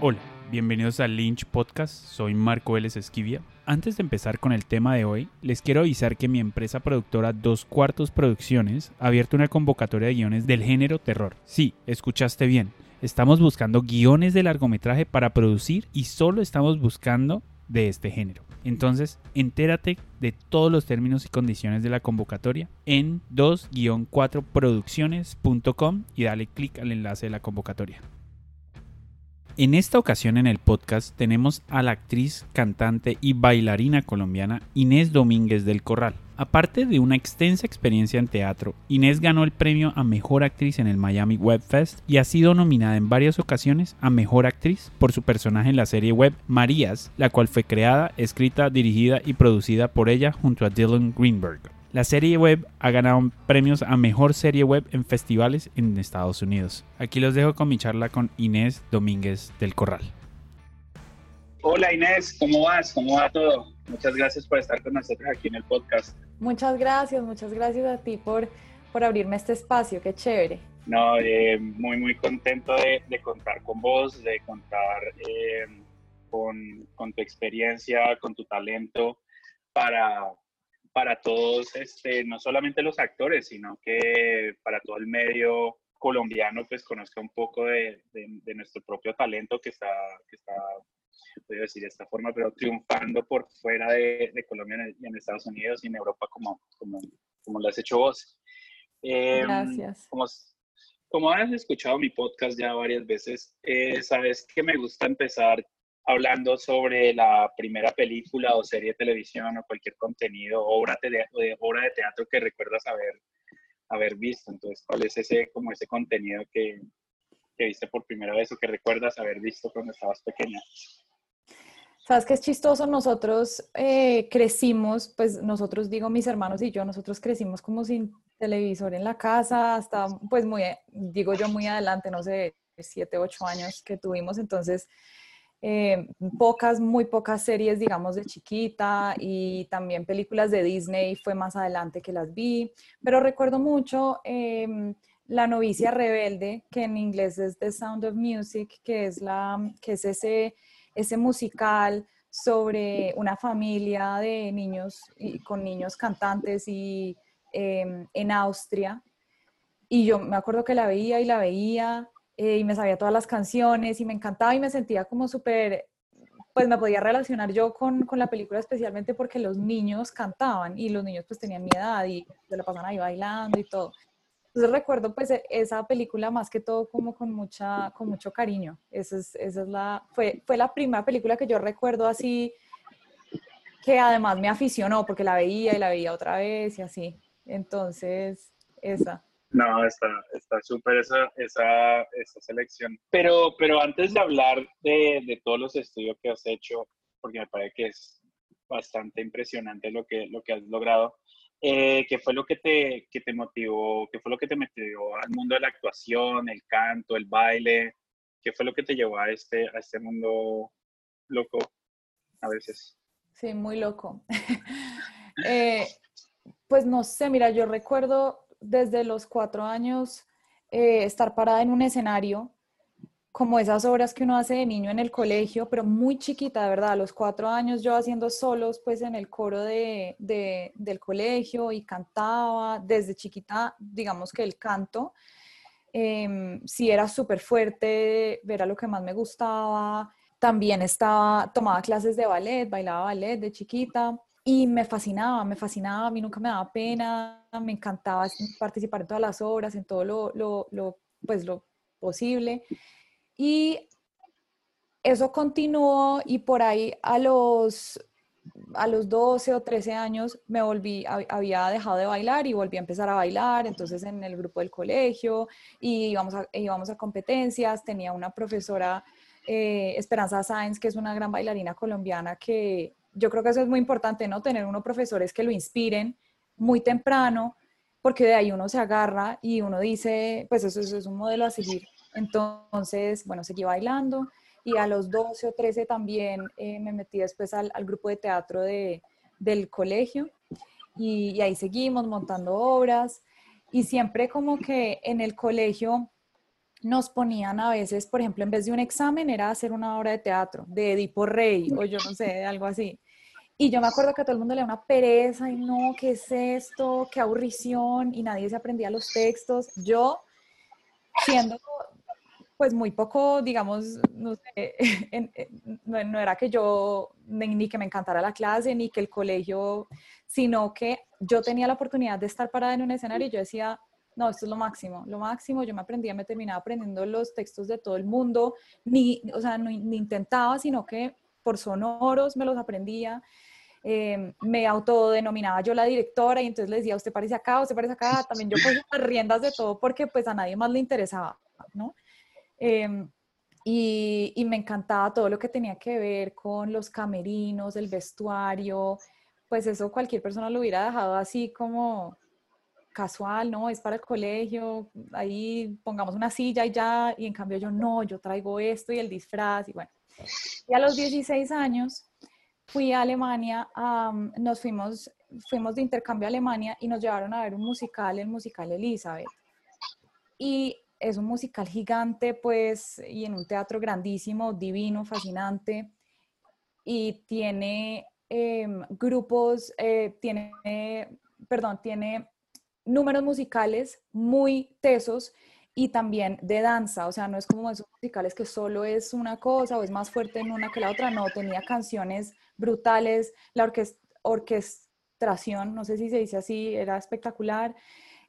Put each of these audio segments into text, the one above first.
Hola, bienvenidos al Lynch Podcast, soy Marco Vélez Esquivia. Antes de empezar con el tema de hoy, les quiero avisar que mi empresa productora Dos Cuartos Producciones ha abierto una convocatoria de guiones del género terror. Sí, escuchaste bien. Estamos buscando guiones de largometraje para producir y solo estamos buscando de este género. Entonces, entérate de todos los términos y condiciones de la convocatoria en 2-4producciones.com y dale clic al enlace de la convocatoria. En esta ocasión en el podcast tenemos a la actriz, cantante y bailarina colombiana Inés Domínguez del Corral. Aparte de una extensa experiencia en teatro, Inés ganó el premio a Mejor Actriz en el Miami Web Fest y ha sido nominada en varias ocasiones a Mejor Actriz por su personaje en la serie web Marías, la cual fue creada, escrita, dirigida y producida por ella junto a Dylan Greenberg. La serie web ha ganado premios a Mejor Serie Web en festivales en Estados Unidos. Aquí los dejo con mi charla con Inés Domínguez del Corral. Hola Inés, ¿cómo vas? ¿Cómo va todo? Muchas gracias por estar con nosotros aquí en el podcast. Muchas gracias, muchas gracias a ti por, por abrirme este espacio, qué chévere. No, eh, muy, muy contento de, de, contar con vos, de contar eh, con, con, tu experiencia, con tu talento para, para todos, este, no solamente los actores, sino que para todo el medio colombiano, pues conozca un poco de, de, de nuestro propio talento que está, que está, puedo decir de esta forma, pero triunfando por fuera de, de Colombia y en Estados Unidos y en Europa como, como, como lo has hecho vos. Eh, Gracias. Como, como has escuchado mi podcast ya varias veces, eh, sabes que me gusta empezar hablando sobre la primera película o serie de televisión o cualquier contenido, obra de, obra de teatro que recuerdas haber, haber visto. Entonces, ¿cuál es ese, como ese contenido que, que viste por primera vez o que recuerdas haber visto cuando estabas pequeña? Sabes que es chistoso, nosotros eh, crecimos, pues nosotros digo mis hermanos y yo, nosotros crecimos como sin televisor en la casa, hasta pues muy, digo yo muy adelante, no sé, siete, ocho años que tuvimos, entonces eh, pocas, muy pocas series, digamos, de chiquita y también películas de Disney fue más adelante que las vi, pero recuerdo mucho eh, La novicia rebelde, que en inglés es The Sound of Music, que es, la, que es ese, ese musical sobre una familia de niños y, con niños cantantes y eh, en Austria. Y yo me acuerdo que la veía y la veía eh, y me sabía todas las canciones y me encantaba y me sentía como súper, pues me podía relacionar yo con, con, la película especialmente porque los niños cantaban y los niños pues tenían mi edad y se la pasaban ahí bailando y todo. Entonces recuerdo pues e, esa película más que todo como con, mucha, con mucho cariño. Esa es, esa es la, fue, fue la primera película que yo recuerdo así que además me aficionó porque la veía y la veía otra vez y así. Entonces, esa. No, está súper esa, esa, esa, selección. Pero, pero antes de hablar de, de, todos los estudios que has hecho, porque me parece que es bastante impresionante lo que, lo que has logrado, eh, ¿qué fue lo que te, que te motivó? ¿Qué fue lo que te metió al mundo de la actuación, el canto, el baile? ¿Qué fue lo que te llevó a este, a este mundo loco a veces? Sí, muy loco. eh, pues no sé, mira, yo recuerdo desde los cuatro años eh, estar parada en un escenario, como esas obras que uno hace de niño en el colegio, pero muy chiquita, de verdad, a los cuatro años yo haciendo solos pues en el coro de, de, del colegio y cantaba desde chiquita, digamos que el canto, eh, sí era súper fuerte, era lo que más me gustaba, también estaba, tomaba clases de ballet, bailaba ballet de chiquita y me fascinaba, me fascinaba, a mí nunca me daba pena, me encantaba participar en todas las obras, en todo lo, lo, lo, pues lo posible. Y eso continuó y por ahí a los, a los 12 o 13 años me volví, había dejado de bailar y volví a empezar a bailar, entonces en el grupo del colegio y íbamos a, íbamos a competencias, tenía una profesora, eh, Esperanza Sáenz, que es una gran bailarina colombiana que yo creo que eso es muy importante, ¿no? Tener unos profesores que lo inspiren muy temprano, porque de ahí uno se agarra y uno dice, pues eso, es un modelo a seguir. Entonces, bueno, seguí bailando y a los 12 o 13 también eh, me metí después al, al, grupo de teatro de, del colegio y, y ahí seguimos montando obras y siempre como que en el colegio nos ponían a veces, por ejemplo, en vez de un examen, era hacer una obra de teatro, de Edipo Rey, o yo no sé, algo así. Y yo me acuerdo que a todo el mundo le da una pereza y no, ¿qué es esto? ¿Qué aburrición? Y nadie se aprendía los textos. Yo, siendo pues muy poco, digamos, no sé, no, era que yo, ni que me encantara la clase, ni que el colegio, sino que yo tenía la oportunidad de estar parada en un escenario y yo decía, no, esto es lo máximo, lo máximo, yo me aprendía, me terminaba aprendiendo los textos de todo el mundo, ni, o sea, ni intentaba, sino que por sonoros me los aprendía. Em, me autodenominaba yo la directora y entonces le decía, usted parece acá, usted parece acá, también yo cogía las riendas de todo porque pues a nadie más le interesaba, ¿no? Em, y, y, me encantaba todo lo que tenía que ver con los camerinos, el vestuario, pues eso cualquier persona lo hubiera dejado así como casual, ¿no? Es para el colegio, ahí pongamos una silla y ya, y en cambio yo no, yo traigo esto y el disfraz y bueno. Y a los 16 años fui a Alemania, nos fuimos, fuimos de intercambio a Alemania y nos llevaron a ver un musical, el musical Elizabeth. Y es un musical gigante, pues, y en un teatro grandísimo, divino, fascinante. Y tiene em, grupos, eh, tiene, perdón, tiene números musicales muy tesos y también de danza, o sea, no es como esos musicales que solo es una cosa o es más fuerte en una que la otra, no, tenía canciones brutales, la orquestación, no sé si se dice así, era espectacular,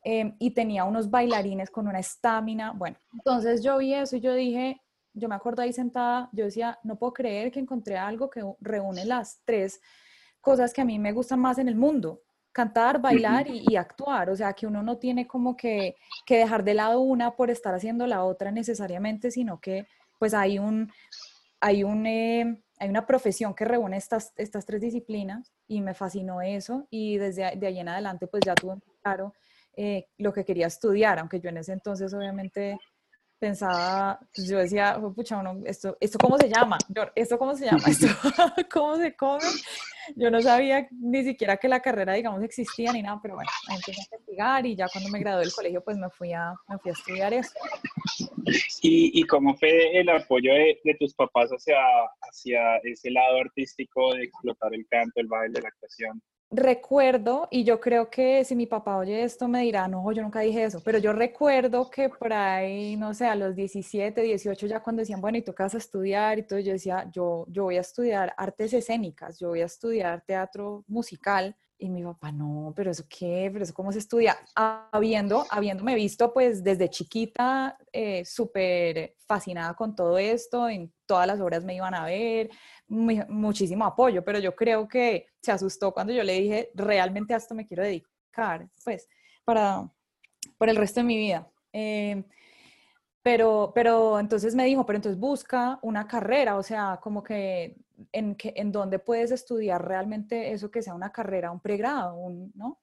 em, y tenía unos bailarines con una estamina, bueno, entonces yo vi eso y yo dije, yo me acuerdo ahí sentada, yo decía, no puedo creer que encontré algo que reúne las tres cosas que a mí me gustan más en el mundo, cantar, bailar y, actuar. O sea, que uno no tiene como que, dejar de lado una por estar haciendo la otra necesariamente, sino que pues hay un, hay un, eh, hay una profesión que reúne estas, estas tres disciplinas y me fascinó eso y desde de ahí en adelante pues ya tuve claro eh, lo que quería estudiar, aunque yo en ese entonces obviamente pensaba, pues yo decía, pucha, esto, ¿esto cómo se llama? ¿Esto cómo se llama? ¿Esto cómo se come? Yo no sabía ni siquiera que la carrera, digamos, existía ni nada, pero bueno, empecé a investigar y ya cuando me gradué del colegio, pues me fui a, me fui a estudiar eso. ¿Y, ¿Y, cómo fue el apoyo de, de, tus papás hacia, hacia ese lado artístico de explotar el canto, el baile, la actuación? Recuerdo, y yo creo que si mi papá oye esto me dirá, no, yo nunca dije eso, pero yo recuerdo que por ahí, no sé, a los 17, 18 ya cuando decían, bueno, y tú vas a estudiar, y todo, yo decía, yo, yo voy a estudiar artes escénicas, yo voy a estudiar teatro musical, y mi papá, no, pero eso qué, pero eso cómo se estudia. Habiendo, habiéndome visto pues desde chiquita eh, súper fascinada con todo esto, en todas las obras me iban a ver, muchísimo apoyo, pero yo creo que se asustó cuando yo le dije, realmente a esto me quiero dedicar, pues, para, por el resto de mi vida. Eh, pero, pero entonces me dijo, pero entonces busca una carrera, o sea, como que en, que, en donde puedes estudiar realmente eso que sea una carrera, un pregrado, un, ¿no?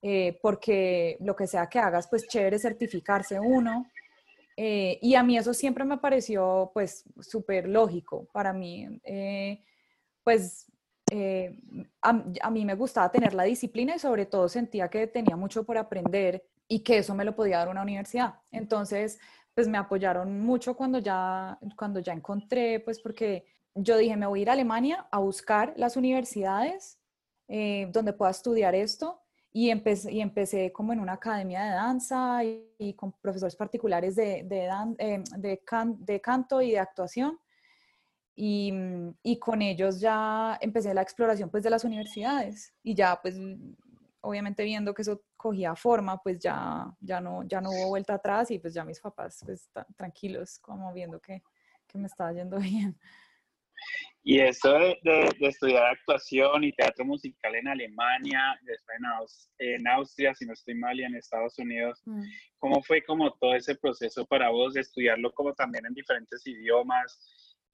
Eh, porque lo que sea que hagas, pues chévere certificarse uno. Eh, y a mí eso siempre me pareció pues súper lógico. Para mí, eh, pues a, a, mí me gustaba tener la disciplina y sobre todo sentía que tenía mucho por aprender y que eso me lo podía dar una universidad. Entonces, pues me apoyaron mucho cuando ya, cuando ya encontré, pues porque yo dije, me voy a ir a Alemania a buscar las universidades eh, donde pueda estudiar esto y empecé, y empecé como en una academia de danza y, con profesores particulares de, de, eh, de, de, canto y de actuación. Y, y, con ellos ya empecé la exploración pues de las universidades y ya pues obviamente viendo que eso cogía forma pues ya, ya, no, ya no hubo vuelta atrás y pues ya mis papás pues tranquilos como viendo que, que me estaba yendo bien. Y eso de, de, estudiar actuación y teatro musical en Alemania, después en, en, Austria, si no estoy mal, y en Estados Unidos, mm. ¿cómo fue como todo ese proceso para vos de estudiarlo como también en diferentes idiomas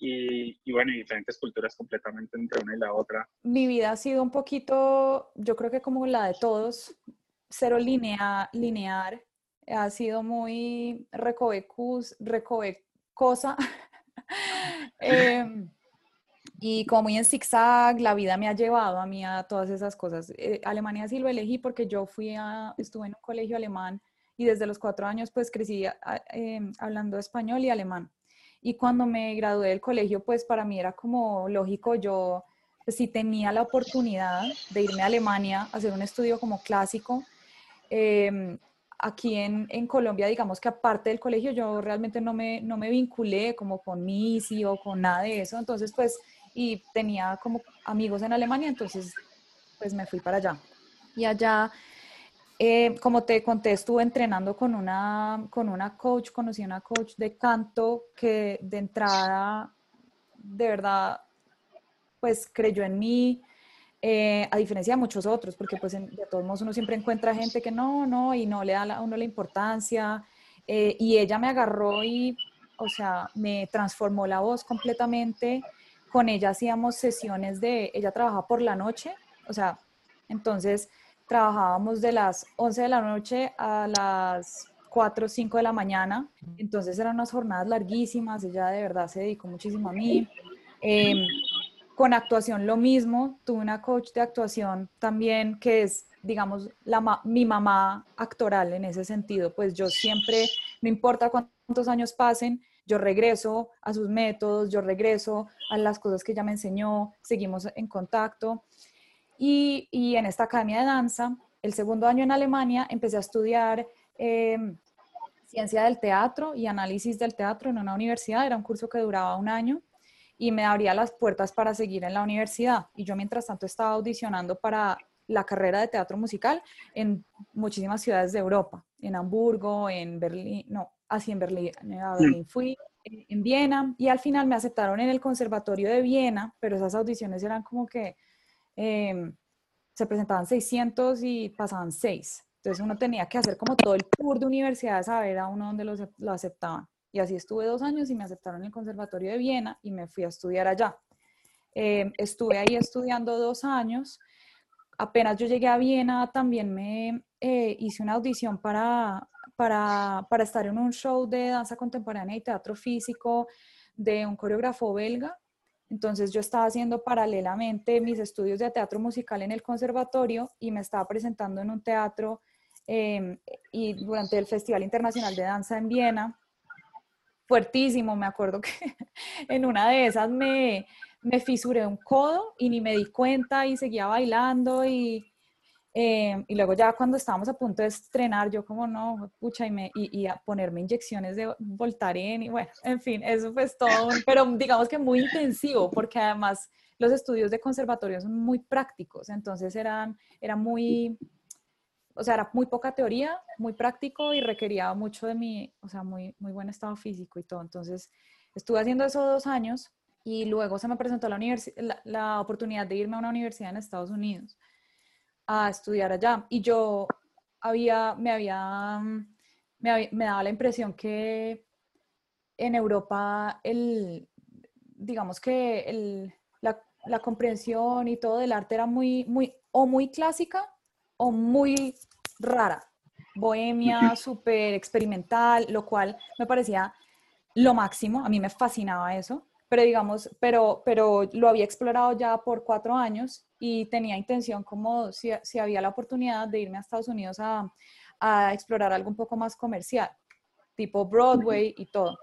y, y bueno, y diferentes culturas completamente entre una y la otra? Mi vida ha sido un poquito, yo creo que como la de todos, cero linea, lineal, ha sido muy recovecus, recovecosa. eh, y como muy en zigzag, la vida me ha llevado a mí a todas esas cosas. Eh, Alemania sí lo elegí porque yo fui a, estuve en un colegio alemán y desde los cuatro años pues crecí em, hablando español y alemán. Y cuando me gradué del colegio, pues para mí era como lógico, yo pues, si tenía la oportunidad de irme a Alemania a hacer un estudio como clásico, em, aquí en, en, Colombia, digamos que aparte del colegio, yo realmente no me, no me vinculé como con MISI o con nada de eso, entonces pues, y tenía como amigos en Alemania, entonces pues me fui para allá. Y allá eh, como te conté, estuve entrenando con una, con una coach, conocí a una coach de canto que de entrada, de verdad, pues creyó en mí, eh, a diferencia de muchos otros, porque pues de todos modos uno siempre encuentra gente que no, no, y no le da a uno la importancia. Eh, y ella me agarró y, o sea, me transformó la voz completamente. Con ella hacíamos sesiones de, ella trabajaba por la noche, o sea, entonces trabajábamos de las 11 de la noche a las 4 o 5 de la mañana, entonces eran unas jornadas larguísimas, ella de verdad se dedicó muchísimo a mí. Em, con actuación lo mismo, tuve una coach de actuación también que es, digamos, la, mi mamá actoral en ese sentido, pues yo siempre, no importa cuántos años pasen, yo regreso a sus métodos, yo regreso a las cosas que ella me enseñó, seguimos en contacto. Y, en esta academia de danza, el segundo año en Alemania, empecé a estudiar em, ciencia del teatro y análisis del teatro en una universidad. Era un curso que duraba un año y me abría las puertas para seguir en la universidad. Y yo mientras tanto estaba audicionando para la carrera de teatro musical en muchísimas ciudades de Europa, en Hamburgo, en Berlín, no, así en Berlín, a Berlín fui, en Viena, y al final me aceptaron en el Conservatorio de Viena, pero esas audiciones eran como que Em, se presentaban 600 y pasaban 6. Entonces uno tenía que hacer como todo el tour de universidades a ver a uno donde lo, aceptaban. Y así estuve dos años y me aceptaron en el Conservatorio de Viena y me fui a estudiar allá. Em, estuve ahí estudiando dos años. Apenas yo llegué a Viena, también me eh, hice una audición para, para, para estar en un show de danza contemporánea y teatro físico de un coreógrafo belga entonces yo estaba haciendo paralelamente mis estudios de teatro musical en el conservatorio y me estaba presentando en un teatro em, y durante el Festival Internacional de Danza en Viena. Fuertísimo, me acuerdo que en una de esas me, me fisuré un codo y ni me di cuenta y seguía bailando y eh, y luego ya cuando estábamos a punto de estrenar, yo como no, pucha, y, me, y, a ponerme inyecciones de Voltaren y bueno, en fin, eso fue todo, pero digamos que muy intensivo, porque además los estudios de conservatorio son muy prácticos, entonces eran, era muy, o sea, era muy poca teoría, muy práctico y requería mucho de mi, o sea, muy, muy buen estado físico y todo. Entonces, estuve haciendo eso dos años y luego se me presentó la, la, la oportunidad de irme a una universidad en Estados Unidos a estudiar allá. Y yo había, me había, me, daba la impresión que en Europa el, digamos que el, la, la, comprensión y todo del arte era muy, muy, o muy clásica o muy rara. Bohemia, súper experimental, lo cual me parecía lo máximo, a mí me fascinaba eso pero digamos, pero, pero lo había explorado ya por cuatro años y tenía intención como si, si había la oportunidad de irme a Estados Unidos a, a, explorar algo un poco más comercial, tipo Broadway y todo.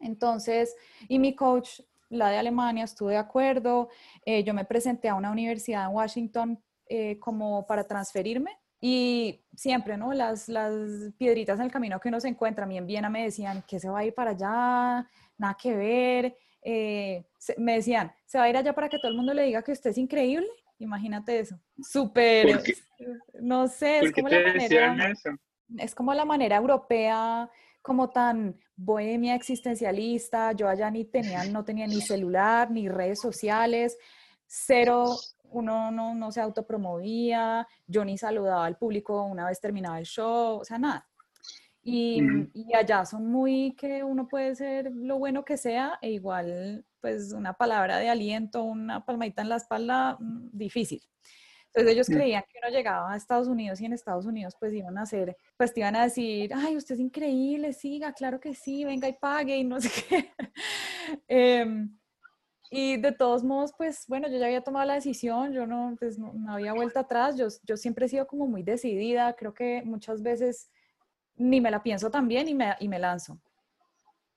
Entonces, y mi coach, la de Alemania, estuve de acuerdo, eh, yo me presenté a una universidad en Washington eh, como para transferirme y siempre, ¿no? Las, las piedritas en el camino que uno se encuentra, a mí en Viena me decían que se va a ir para allá, nada que ver, eh, me decían, se va a ir allá para que todo el mundo le diga que usted es increíble. Imagínate eso. Súper, no sé, es como la manera, es como la manera europea, como tan bohemia existencialista. Yo allá ni tenía, no tenía ni celular, ni redes sociales, cero, uno no, no se autopromovía, yo ni saludaba al público una vez terminaba el show, o sea, nada. Y, y, allá son muy que uno puede ser lo bueno que sea e igual pues una palabra de aliento, una palmadita en la espalda, mm, difícil. Entonces ellos creían que uno llegaba a Estados Unidos y en Estados Unidos pues iban a hacer, pues te iban a decir, ay, usted es increíble, siga, claro que sí, venga y pague y no sé qué. Em, y de todos modos, pues bueno, yo ya había tomado la decisión, yo no, pues, no, no había vuelta atrás, yo, yo siempre he sido como muy decidida, creo que muchas veces ni me la pienso también y me, y me lanzo.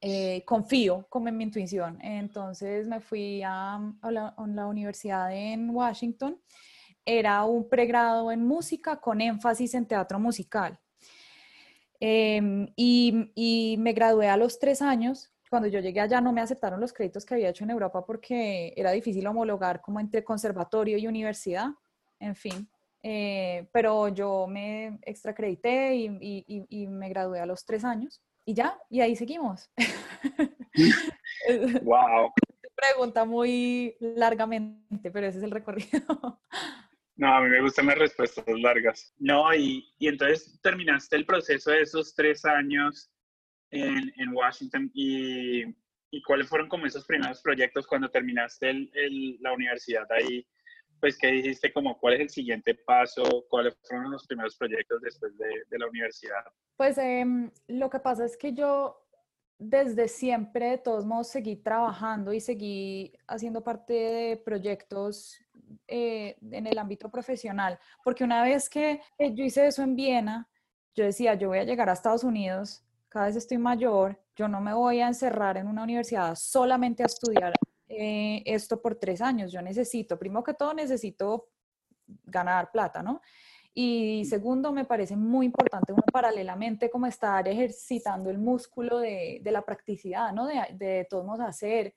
Eh, confío como en mi intuición. Entonces me fui a, la, universidad en Washington. Era un pregrado en música con énfasis en teatro musical. Em, y, me gradué a los tres años. Cuando yo llegué allá no me aceptaron los créditos que había hecho en Europa porque era difícil homologar como entre conservatorio y universidad. En fin, eh, pero yo me extracredité y, me gradué a los tres años y ya, y ahí seguimos. wow. Pregunta muy largamente, pero ese es el recorrido. No, a mí me gustan las respuestas largas. No, y, y entonces terminaste el proceso de esos tres años en, en Washington y, y, cuáles fueron como esos primeros proyectos cuando terminaste el, la universidad ahí pues, ¿qué dijiste? Como, ¿Cuál es el siguiente paso? ¿Cuáles fueron los primeros proyectos después de, de la universidad? Pues em, lo que pasa es que yo desde siempre, de todos modos, seguí trabajando y seguí haciendo parte de proyectos eh, en el ámbito profesional, porque una vez que yo hice eso en Viena, yo decía, yo voy a llegar a Estados Unidos, cada vez estoy mayor, yo no me voy a encerrar en una universidad solamente a estudiar eh, esto por tres años. Yo necesito, primero que todo, necesito ganar plata, ¿no? Y segundo, me parece muy importante uno paralelamente como estar ejercitando el músculo de, de la practicidad, ¿no? De, de todos modos hacer.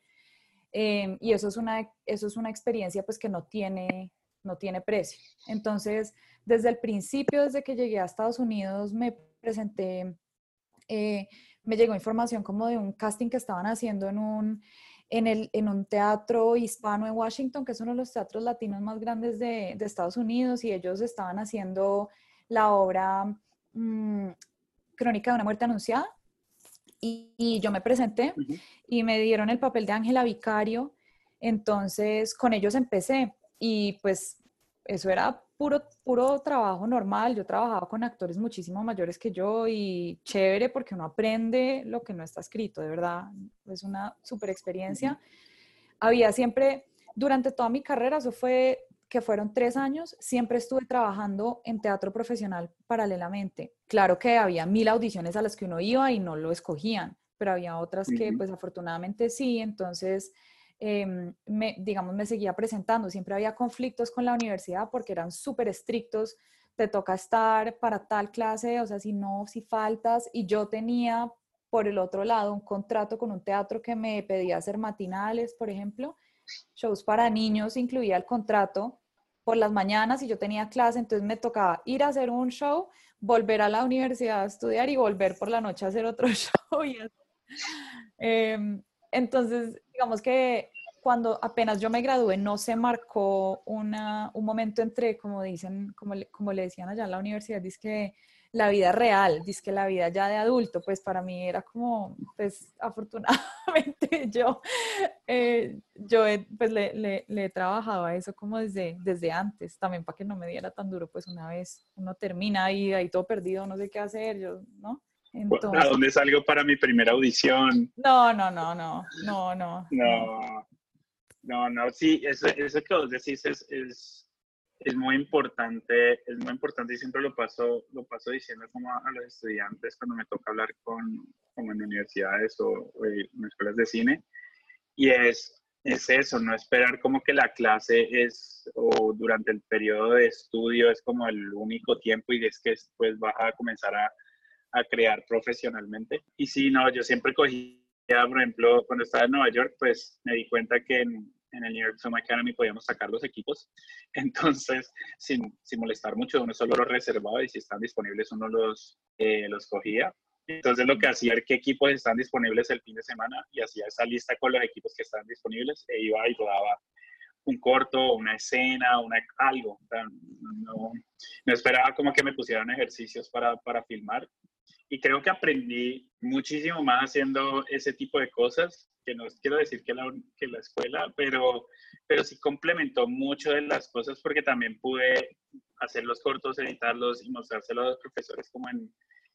Em, y eso es, una, eso es una experiencia pues que no tiene, no tiene precio. Entonces, desde el principio, desde que llegué a Estados Unidos, me presenté, eh, me llegó información como de un casting que estaban haciendo en un, en, el, en un teatro hispano en Washington, que es uno de los teatros latinos más grandes de, de Estados Unidos, y ellos estaban haciendo la obra mm, Crónica de una muerte anunciada. Y, y yo me presenté y me dieron el papel de Ángela Vicario. Entonces, con ellos empecé y pues eso era puro, puro trabajo normal. Yo trabajaba con actores muchísimo mayores que yo y chévere porque uno aprende lo que no está escrito, de verdad. Es una super experiencia. Había siempre, durante toda mi carrera, eso fue que fueron tres años, siempre estuve trabajando en teatro profesional paralelamente. Claro que había mil audiciones a las que uno iba y no lo escogían, pero había otras que pues afortunadamente sí, entonces Em, me, digamos, me seguía presentando. Siempre había conflictos con la universidad porque eran súper estrictos. Te toca estar para tal clase, o sea, si no, si faltas. Y yo tenía, por el otro lado, un contrato con un teatro que me pedía hacer matinales, por ejemplo. Shows para niños incluía el contrato por las mañanas y yo tenía clase, entonces me tocaba ir a hacer un show, volver a la universidad a estudiar y volver por la noche a hacer otro show. Y eh, entonces, digamos que cuando apenas yo me gradué no se marcó una, un momento entre, como dicen, como le, como le decían allá en la universidad, dice la vida real, dice que la vida ya de adulto, pues para mí era como, pues afortunadamente yo, eh, yo pues le, le, le, he trabajado a eso como desde, desde antes, también para que no me diera tan duro, pues una vez uno termina y ahí todo perdido, no sé qué hacer, yo, ¿no? Entonces, ¿A dónde salgo para mi primera audición? No, no, no, no, no, no. No, no, no, sí, eso, eso que vos decís es, es, es, muy importante, es muy importante y siempre lo paso, lo paso diciendo como a, los estudiantes cuando me toca hablar con, como en universidades o, o en escuelas de cine, y es, es eso, no esperar como que la clase es, o durante el periodo de estudio es como el único tiempo y es que después vas a comenzar a a crear profesionalmente. Y si no, yo siempre cogía, por ejemplo, cuando estaba en Nueva York, pues me di cuenta que en, en el New York Film Academy podíamos sacar los equipos. Entonces, sin, sin, molestar mucho, uno solo los reservaba y si están disponibles uno los, eh, los cogía. Entonces lo que hacía era qué equipos están disponibles el fin de semana y hacía esa lista con los equipos que estaban disponibles e iba y rodaba un corto, una escena, una, algo. no, no, esperaba como que me pusieran ejercicios para, para filmar, y creo que aprendí muchísimo más haciendo ese tipo de cosas, que no quiero decir que la, que la escuela, pero, pero sí complementó mucho de las cosas porque también pude hacer los cortos, editarlos y mostrárselos a los profesores como en,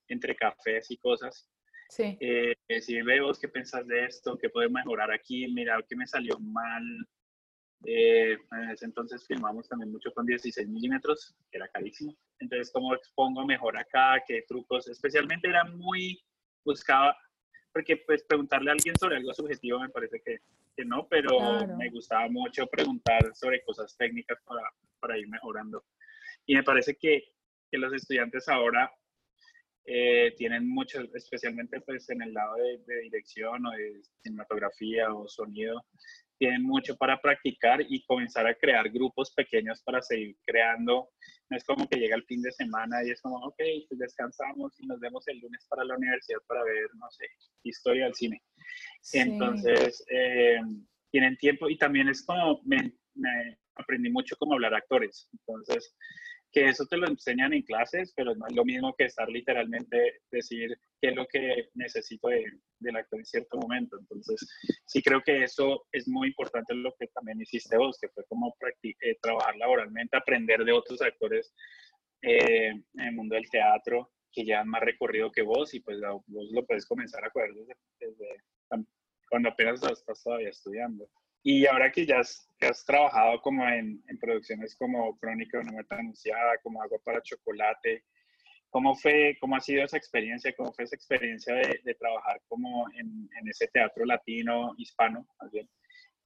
entre cafés y cosas. Sí. Eh, si veo qué pensás de esto, qué puedo mejorar aquí, mira qué me salió mal. Eh, en ese entonces filmamos también mucho con 16 milímetros, que era carísimo. Entonces cómo expongo mejor acá, qué trucos, especialmente era muy, buscaba, porque pues preguntarle a alguien sobre algo subjetivo me parece que, que no, pero me gustaba mucho preguntar sobre cosas técnicas para, para ir mejorando. Y me parece que, que los estudiantes ahora eh, tienen mucho, especialmente pues en el lado de, dirección o de cinematografía o sonido, tienen mucho para practicar y comenzar a crear grupos pequeños para seguir creando. No es como que llega el fin de semana y es como, ok, pues descansamos y nos vemos el lunes para la universidad para ver, no sé, historia del cine. Entonces, eh, tienen tiempo y también es como, me, me aprendí mucho cómo hablar actores. Entonces, que eso te lo enseñan en clases, pero no es lo mismo que estar literalmente decir qué es lo que necesito de, del actor en cierto momento. Entonces, sí creo que eso es muy importante lo que también hiciste vos, que fue como eh, trabajar laboralmente, aprender de otros actores eh, en el mundo del teatro que han más recorrido que vos y pues vos lo puedes comenzar a coger desde, desde cuando apenas estás todavía estudiando. Y ahora que ya has, has trabajado como en, en, producciones como Crónica de una muerte anunciada, como Agua para Chocolate, ¿cómo fue, cómo ha sido esa experiencia? ¿Cómo fue esa experiencia de, de trabajar como en, en, ese teatro latino, hispano, más bien,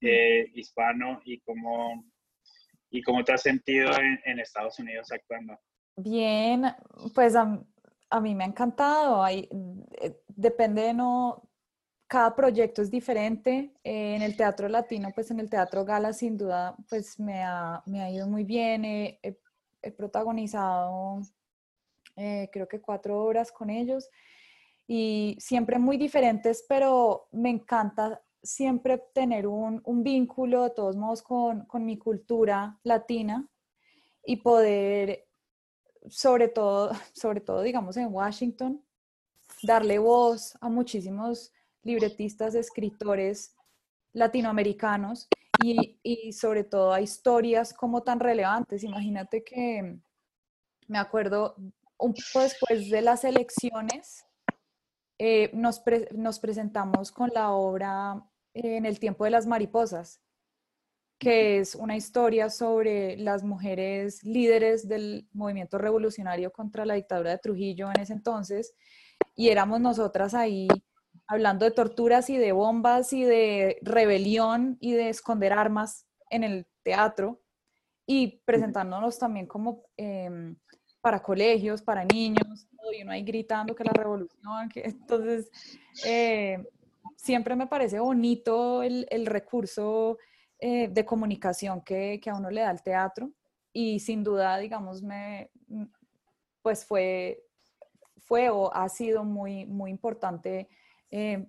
eh, hispano, y cómo, y cómo te has sentido en, en Estados Unidos actuando? Bien, pues a, a mí me ha encantado. Hay, eh, depende, no, cada proyecto es diferente. Eh, en el teatro latino, pues en el teatro gala, sin duda, pues me ha, me ha ido muy bien. he, protagonizado, eh, creo que cuatro obras con ellos y siempre muy diferentes, pero me encanta siempre tener un, un vínculo, de todos modos, con, con mi cultura latina y poder, sobre todo, sobre todo, digamos, en Washington, darle voz a muchísimos libretistas, escritores latinoamericanos y, sobre todo a historias como tan relevantes. Imagínate que me acuerdo un poco después de las elecciones, eh, nos, nos, presentamos con la obra En el tiempo de las mariposas, que es una historia sobre las mujeres líderes del movimiento revolucionario contra la dictadura de Trujillo en ese entonces, y éramos nosotras ahí hablando de torturas y de bombas y de rebelión y de esconder armas en el teatro y presentándonos también como em, para colegios, para niños, y uno ahí gritando que la revolución, que entonces eh, siempre me parece bonito el, el recurso eh, de comunicación que, que, a uno le da el teatro y sin duda, digamos, me, pues fue, fue o ha sido muy, muy importante eh,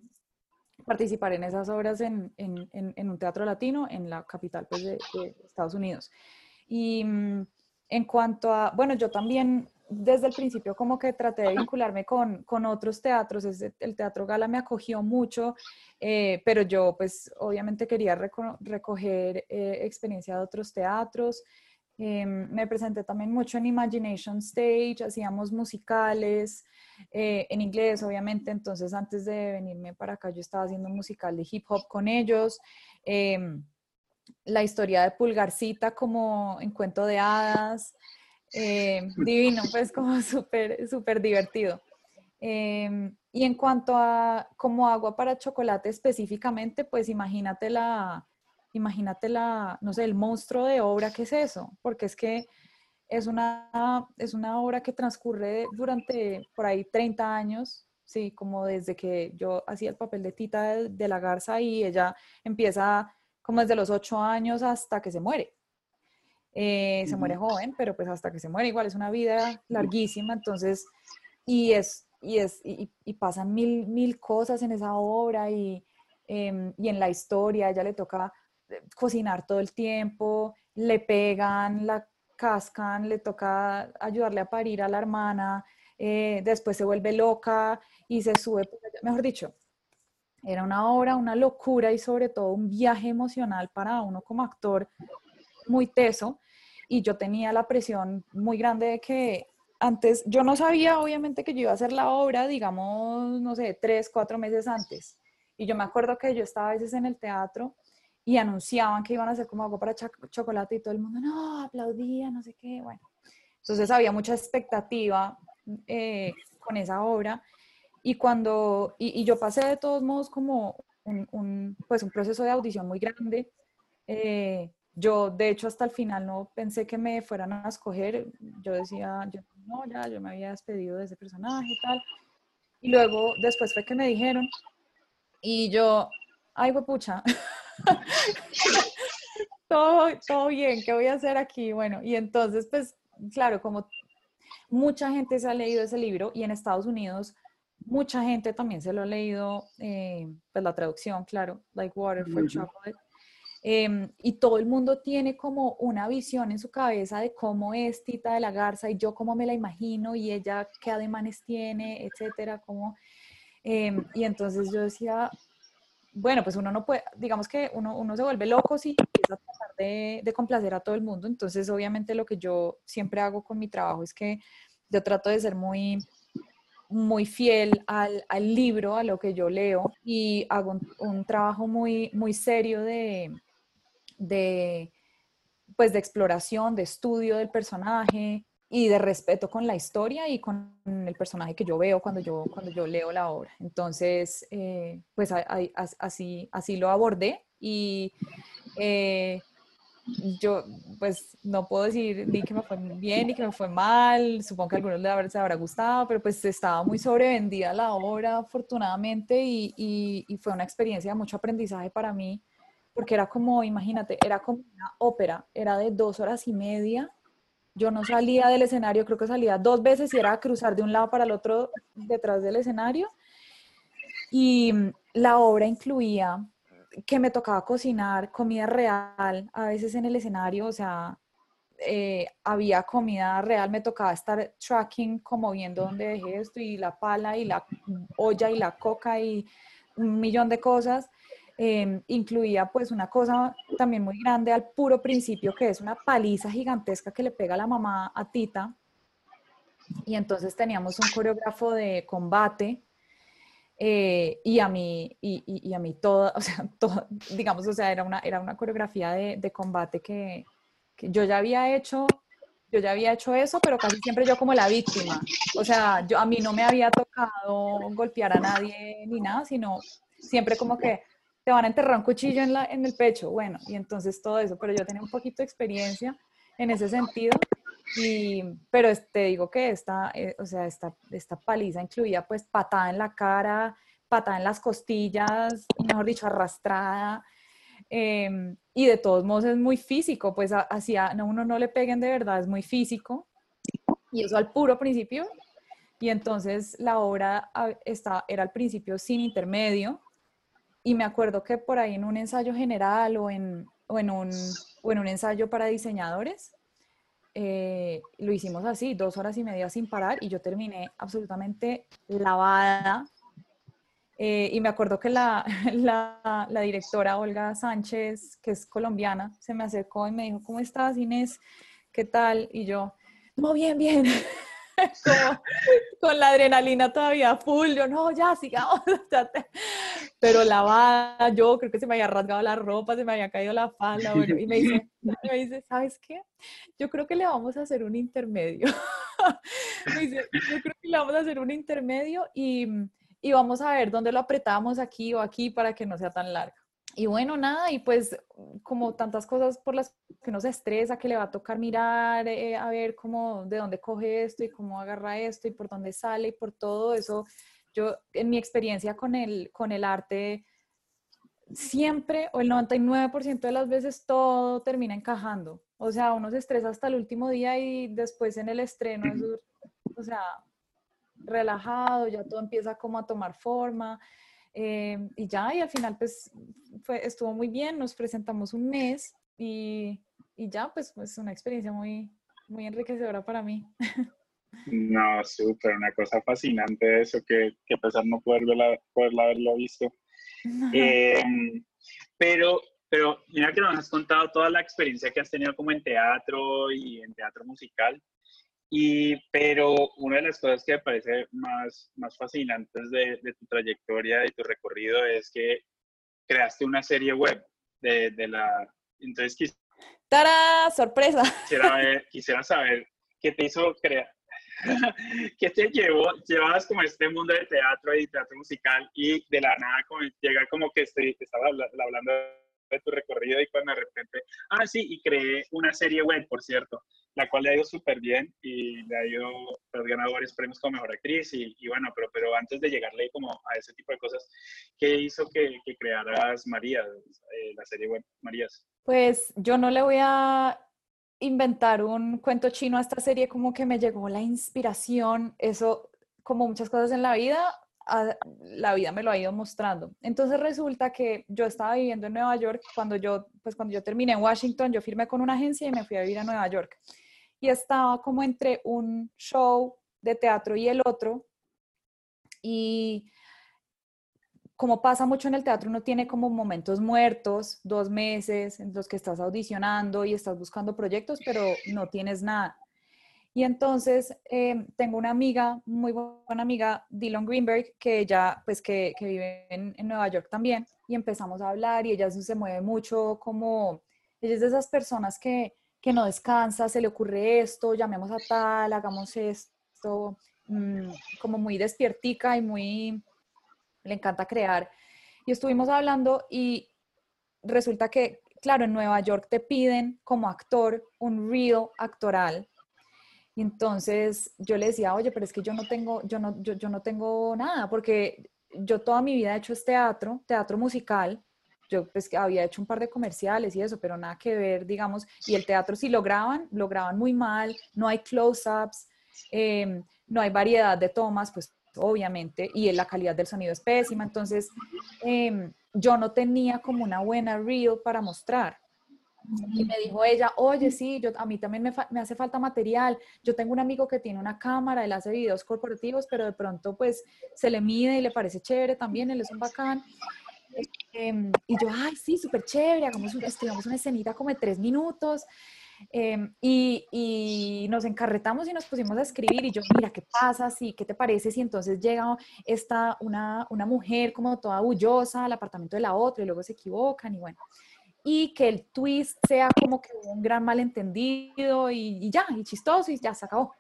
participar en esas obras en, un teatro latino en la capital pues, de, Estados Unidos. Y mm, en cuanto a, bueno, yo también desde el principio como que traté de vincularme con, con otros teatros, el Teatro Gala me acogió mucho, eh, pero yo pues obviamente quería recoger eh, experiencia de otros teatros. Em, me presenté también mucho en Imagination Stage, hacíamos musicales eh, en inglés, obviamente. Entonces, antes de venirme para acá, yo estaba haciendo un musical de hip hop con ellos. Em, la historia de Pulgarcita como en cuento de hadas. Em, divino, pues como súper, súper divertido. y en cuanto a como agua para chocolate específicamente, pues imagínate la, imagínate la, no sé, el monstruo de obra que es eso, porque es que es una, es una obra que transcurre durante por ahí 30 años, sí, como desde que yo hacía el papel de Tita de, la Garza y ella empieza como desde los 8 años hasta que se muere. Eh, se muere joven, pero pues hasta que se muere igual es una vida larguísima, entonces, y es, y es, y, pasan mil, mil cosas en esa obra y, em, y en la historia, ella le toca cocinar todo el tiempo, le pegan, la cascan, le toca ayudarle a parir a la hermana, eh, después se vuelve loca y se sube, mejor dicho, era una obra, una locura y sobre todo un viaje emocional para uno como actor muy teso y yo tenía la presión muy grande de que antes, yo no sabía obviamente que yo iba a hacer la obra, digamos, no sé, tres, cuatro meses antes. Y yo me acuerdo que yo estaba a veces en el teatro y anunciaban que iban a hacer como algo para chocolate y todo el mundo, no, aplaudía, no sé qué, bueno. Entonces había mucha expectativa eh, con esa obra y cuando, y, yo pasé de todos modos como un, pues un proceso de audición muy grande. Eh, yo, de hecho, hasta el final no pensé que me fueran a escoger. Yo decía, yo, no, ya, yo me había despedido de ese personaje y tal. Y luego, después fue que me dijeron, y yo, ay, pucha, todo, todo bien, ¿qué voy a hacer aquí? Bueno, y entonces, pues, claro, como mucha gente se ha leído ese libro y en Estados Unidos mucha gente también se lo ha leído, eh, pues la traducción, claro, Like Water for Chocolate. Em, y todo el mundo tiene como una visión en su cabeza de cómo es Tita de la Garza y yo cómo me la imagino y ella qué ademanes tiene, etcétera, como... Em, y entonces yo decía, bueno, pues uno no puede, digamos que uno, uno se vuelve loco si empieza a tratar de, complacer a todo el mundo. Entonces, obviamente, lo que yo siempre hago con mi trabajo es que yo trato de ser muy, muy fiel al, al libro, a lo que yo leo, y hago un, trabajo muy, muy serio de, de, pues, de exploración, de estudio del personaje, y de respeto con la historia y con el personaje que yo veo cuando yo, cuando yo leo la obra. Entonces, eh, pues así, así lo abordé y eh, yo pues no puedo decir ni que me fue bien ni que me fue mal, supongo que a algunos les habrá gustado, pero pues estaba muy sobrevendida la obra afortunadamente y, y, y fue una experiencia de mucho aprendizaje para mí porque era como, imagínate, era como una ópera, era de dos horas y media yo no salía del escenario, creo que salía dos veces y era cruzar de un lado para el otro detrás del escenario. Y la obra incluía que me tocaba cocinar comida real, a veces en el escenario, o sea, eh, había comida real, me tocaba estar tracking, como viendo dónde dejé esto, y la pala, y la olla, y la coca, y un millón de cosas. Em, incluía pues una cosa también muy grande al puro principio, que es una paliza gigantesca que le pega la mamá a Tita. Y entonces teníamos un coreógrafo de combate eh, y a mí, y, a mí toda, digamos, o sea, era una, era una coreografía de, de combate que, que, yo ya había hecho, yo ya había hecho eso, pero casi siempre yo como la víctima. O sea, yo, a mí no me había tocado golpear a nadie ni nada, sino siempre como que te van a enterrar un cuchillo en, la, en el pecho, bueno, y entonces todo eso, pero yo tenía un poquito de experiencia en ese sentido, y, pero te digo que esta, eh, o sea, esta, esta paliza incluía pues patada en la cara, patada en las costillas, mejor dicho, arrastrada, em, y de todos modos es muy físico, pues así a uno no le peguen de verdad, es muy físico, y eso al puro principio, y entonces la obra está, era al principio sin intermedio, y me acuerdo que por ahí en un ensayo general o en, o en, un, o en un ensayo para diseñadores, eh, lo hicimos así, dos horas y media sin parar y yo terminé absolutamente lavada. Eh, y me acuerdo que la, la, la, directora Olga Sánchez, que es colombiana, se me acercó y me dijo, ¿cómo estás Inés? ¿Qué tal? Y yo, no, bien, bien. con la adrenalina todavía full, yo no, ya sigamos, pero lavada, yo creo que se me había rasgado la ropa, se me había caído la falda, bueno, y me dice, me dice, ¿sabes qué? Yo creo que le vamos a hacer un intermedio. me dice, yo creo que le vamos a hacer un intermedio y, y vamos a ver dónde lo apretamos aquí o aquí para que no sea tan largo. Y bueno, nada, y pues como tantas cosas por las que uno se estresa, que le va a tocar mirar, eh, a ver cómo, de dónde coge esto y cómo agarra esto y por dónde sale y por todo eso, yo en mi experiencia con el, con el arte, siempre o el 99% de las veces todo termina encajando. O sea, uno se estresa hasta el último día y después en el estreno, o sea, relajado, ya todo empieza como a tomar forma. Em, y ya, y al final pues fue, estuvo muy bien, nos presentamos un mes y, y ya, pues, pues una experiencia muy, muy enriquecedora para mí. No, súper, una cosa fascinante eso, que, que a pesar no poderlo, poderlo haberlo visto. Em, pero, pero mira que nos has contado toda la experiencia que has tenido como en teatro y en teatro musical. Y, pero una de las cosas que me parece más, más fascinantes de, de tu trayectoria, de tu recorrido, es que creaste una serie web de, de la... Entonces, ¡Tara! ¡Sorpresa! Quisiera, quisiera saber ¿qué te hizo crear? ¿Qué te llevó? Llevabas como este mundo de teatro y teatro musical y de la nada como llega como que estoy, estaba hablando de tu recorrido y cuando de repente, ah, sí, y creé una serie web, por cierto, la cual le ha ido súper bien y le ha ido, pues, ganado varios premios como mejor actriz y, bueno, pero, pero antes de llegarle como a ese tipo de cosas, ¿qué hizo que, que crearas María, eh, la serie web Marías? Pues yo no le voy a inventar un cuento chino a esta serie, como que me llegó la inspiración, eso como muchas cosas en la vida, la vida me lo ha ido mostrando. Entonces resulta que yo estaba viviendo en Nueva York cuando yo, pues cuando yo terminé en Washington, yo firmé con una agencia y me fui a vivir a Nueva York. Y estaba como entre un show de teatro y el otro. Y como pasa mucho en el teatro, uno tiene como momentos muertos, dos meses en los que estás audicionando y estás buscando proyectos, pero no tienes nada. Y entonces eh, tengo una amiga, muy buena amiga, Dylan Greenberg, que ella, pues que, vive en, Nueva York también, y empezamos a hablar y ella se mueve mucho como, ella es de esas personas que, que no descansa, se le ocurre esto, llamemos a tal, hagamos esto, mmm, como muy despiertica y muy, le encanta crear. Y estuvimos hablando y resulta que, claro, en Nueva York te piden como actor un reel actoral y entonces yo le decía, oye, pero es que yo no tengo, yo no, yo, no tengo nada, porque yo toda mi vida he hecho este teatro, teatro musical. Yo pues había hecho un par de comerciales y eso, pero nada que ver, digamos. Y el teatro si lo graban, lo graban muy mal, no hay close-ups, em, no hay variedad de tomas, pues obviamente, y la calidad del sonido es pésima. Entonces, em, yo no tenía como una buena reel para mostrar. Y me dijo ella, oye, sí, yo, a mí también me, me, hace falta material. Yo tengo un amigo que tiene una cámara, él hace videos corporativos, pero de pronto pues se le mide y le parece chévere también, él es un bacán. Em, y yo, ay, sí, súper chévere, hagamos, escribamos una escenita como de tres minutos. Em, y, y, nos encarretamos y nos pusimos a escribir y yo, mira, ¿qué pasa? Sí, ¿qué te parece si entonces llega esta, una, una mujer como toda bullosa al apartamento de la otra y luego se equivocan y bueno y que el twist sea como que un gran malentendido y, ya, y chistoso y ya se acabó.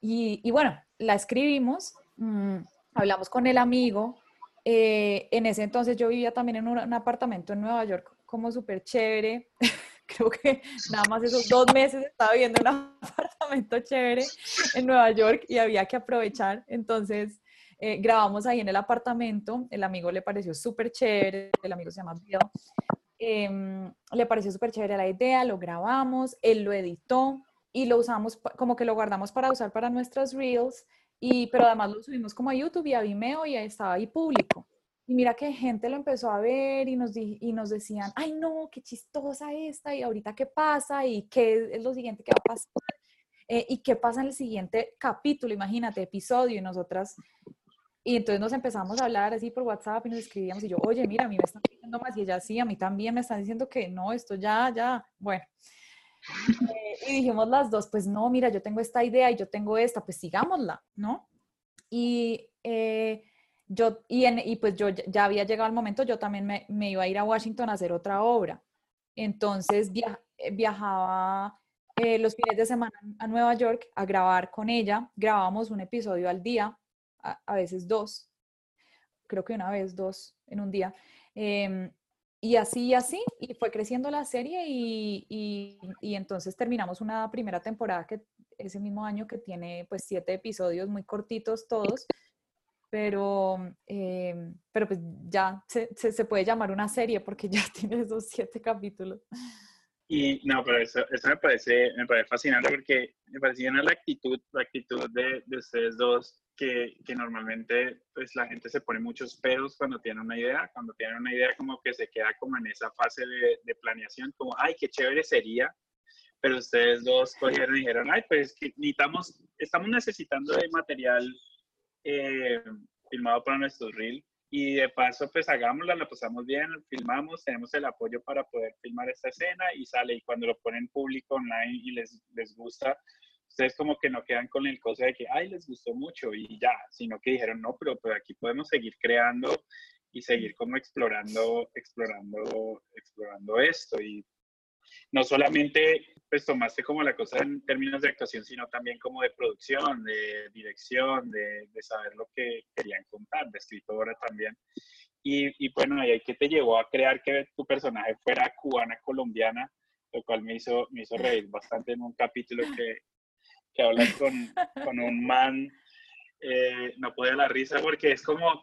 Y, bueno, la escribimos, mmm, hablamos con el amigo. Eh, en ese entonces yo vivía también en un, apartamento en Nueva York como súper chévere. Creo que nada más esos dos meses estaba viviendo en un apartamento chévere en Nueva York y había que aprovechar. Entonces eh, grabamos ahí en el apartamento. El amigo le pareció súper chévere. El amigo se llama Bill. Em, le pareció súper chévere la idea, lo grabamos, él lo editó y lo usamos, como que lo guardamos para usar para nuestras reels, y, pero además lo subimos como a YouTube y a Vimeo y estaba ahí público. Y mira que gente lo empezó a ver y nos, y nos decían, ay no, qué chistosa esta, y ahorita qué pasa, y qué es lo siguiente que va a pasar, eh, y qué pasa en el siguiente capítulo, imagínate, episodio, y nosotras y entonces nos empezamos a hablar así por WhatsApp y nos escribíamos y yo, oye, mira, a mí me están diciendo más y ella sí, a mí también me están diciendo que no, esto ya, ya, bueno. Eh, y dijimos las dos, pues no, mira, yo tengo esta idea y yo tengo esta, pues sigámosla, ¿no? Y eh, yo, y, en, y, pues yo ya había llegado el momento, yo también me, me, iba a ir a Washington a hacer otra obra. Entonces via, eh, viajaba los fines de semana a Nueva York a grabar con ella, grabábamos un episodio al día a, veces dos, creo que una vez dos en un día. Em, y así y así, y fue creciendo la serie y, y, entonces terminamos una primera temporada que ese mismo año que tiene pues siete episodios muy cortitos todos, pero, eh, pero pues ya se, se, puede llamar una serie porque ya tiene esos siete capítulos. Y no, pero eso, eso me, parece, me parece fascinante porque me parecía la actitud, la actitud de ustedes dos que, que, normalmente pues la gente se pone muchos pedos cuando tiene una idea, cuando tiene una idea como que se queda como en esa fase de, de planeación, como, ay, qué chévere sería, pero ustedes dos cogieron y dijeron, ay, pues que necesitamos, estamos necesitando de material eh, filmado para nuestro reel y de paso pues hagámosla, la pasamos bien, filmamos, tenemos el apoyo para poder filmar esta escena y sale y cuando lo ponen público online y les, les gusta, ustedes como que no quedan con el cosa de que, ay, les gustó mucho y ya, sino que dijeron, no, pero pues aquí podemos seguir creando y seguir como explorando, explorando, explorando esto. Y no solamente pues tomaste como la cosa en términos de actuación, sino también como de producción, de dirección, de, de saber lo que querían contar, de escritora también. Y, y bueno, ¿y ahí qué te llevó a crear que tu personaje fuera cubana colombiana? Lo cual me hizo, me hizo reír bastante en un capítulo que, que hablas con, con un man, eh, no podía la risa porque es como,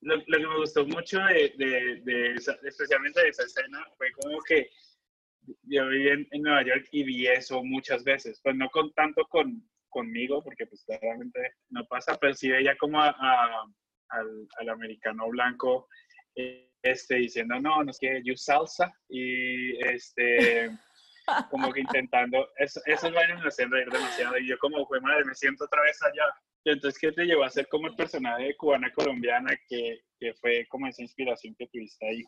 lo, lo, que me gustó mucho de, de, de especialmente de esa escena fue como que yo viví en, en, Nueva York y vi eso muchas veces, pues no con tanto con, conmigo, porque pues claramente no pasa, pero sí veía como a, a, al, al, americano blanco eh, este, diciendo, no, no es que you salsa, y este, como que intentando, eso, esos bailes me hacían reír demasiado, y yo como, fue madre, me siento otra vez allá. Y entonces, ¿qué te llevó a ser como el personaje de cubana colombiana que, que fue como esa inspiración que tuviste ahí?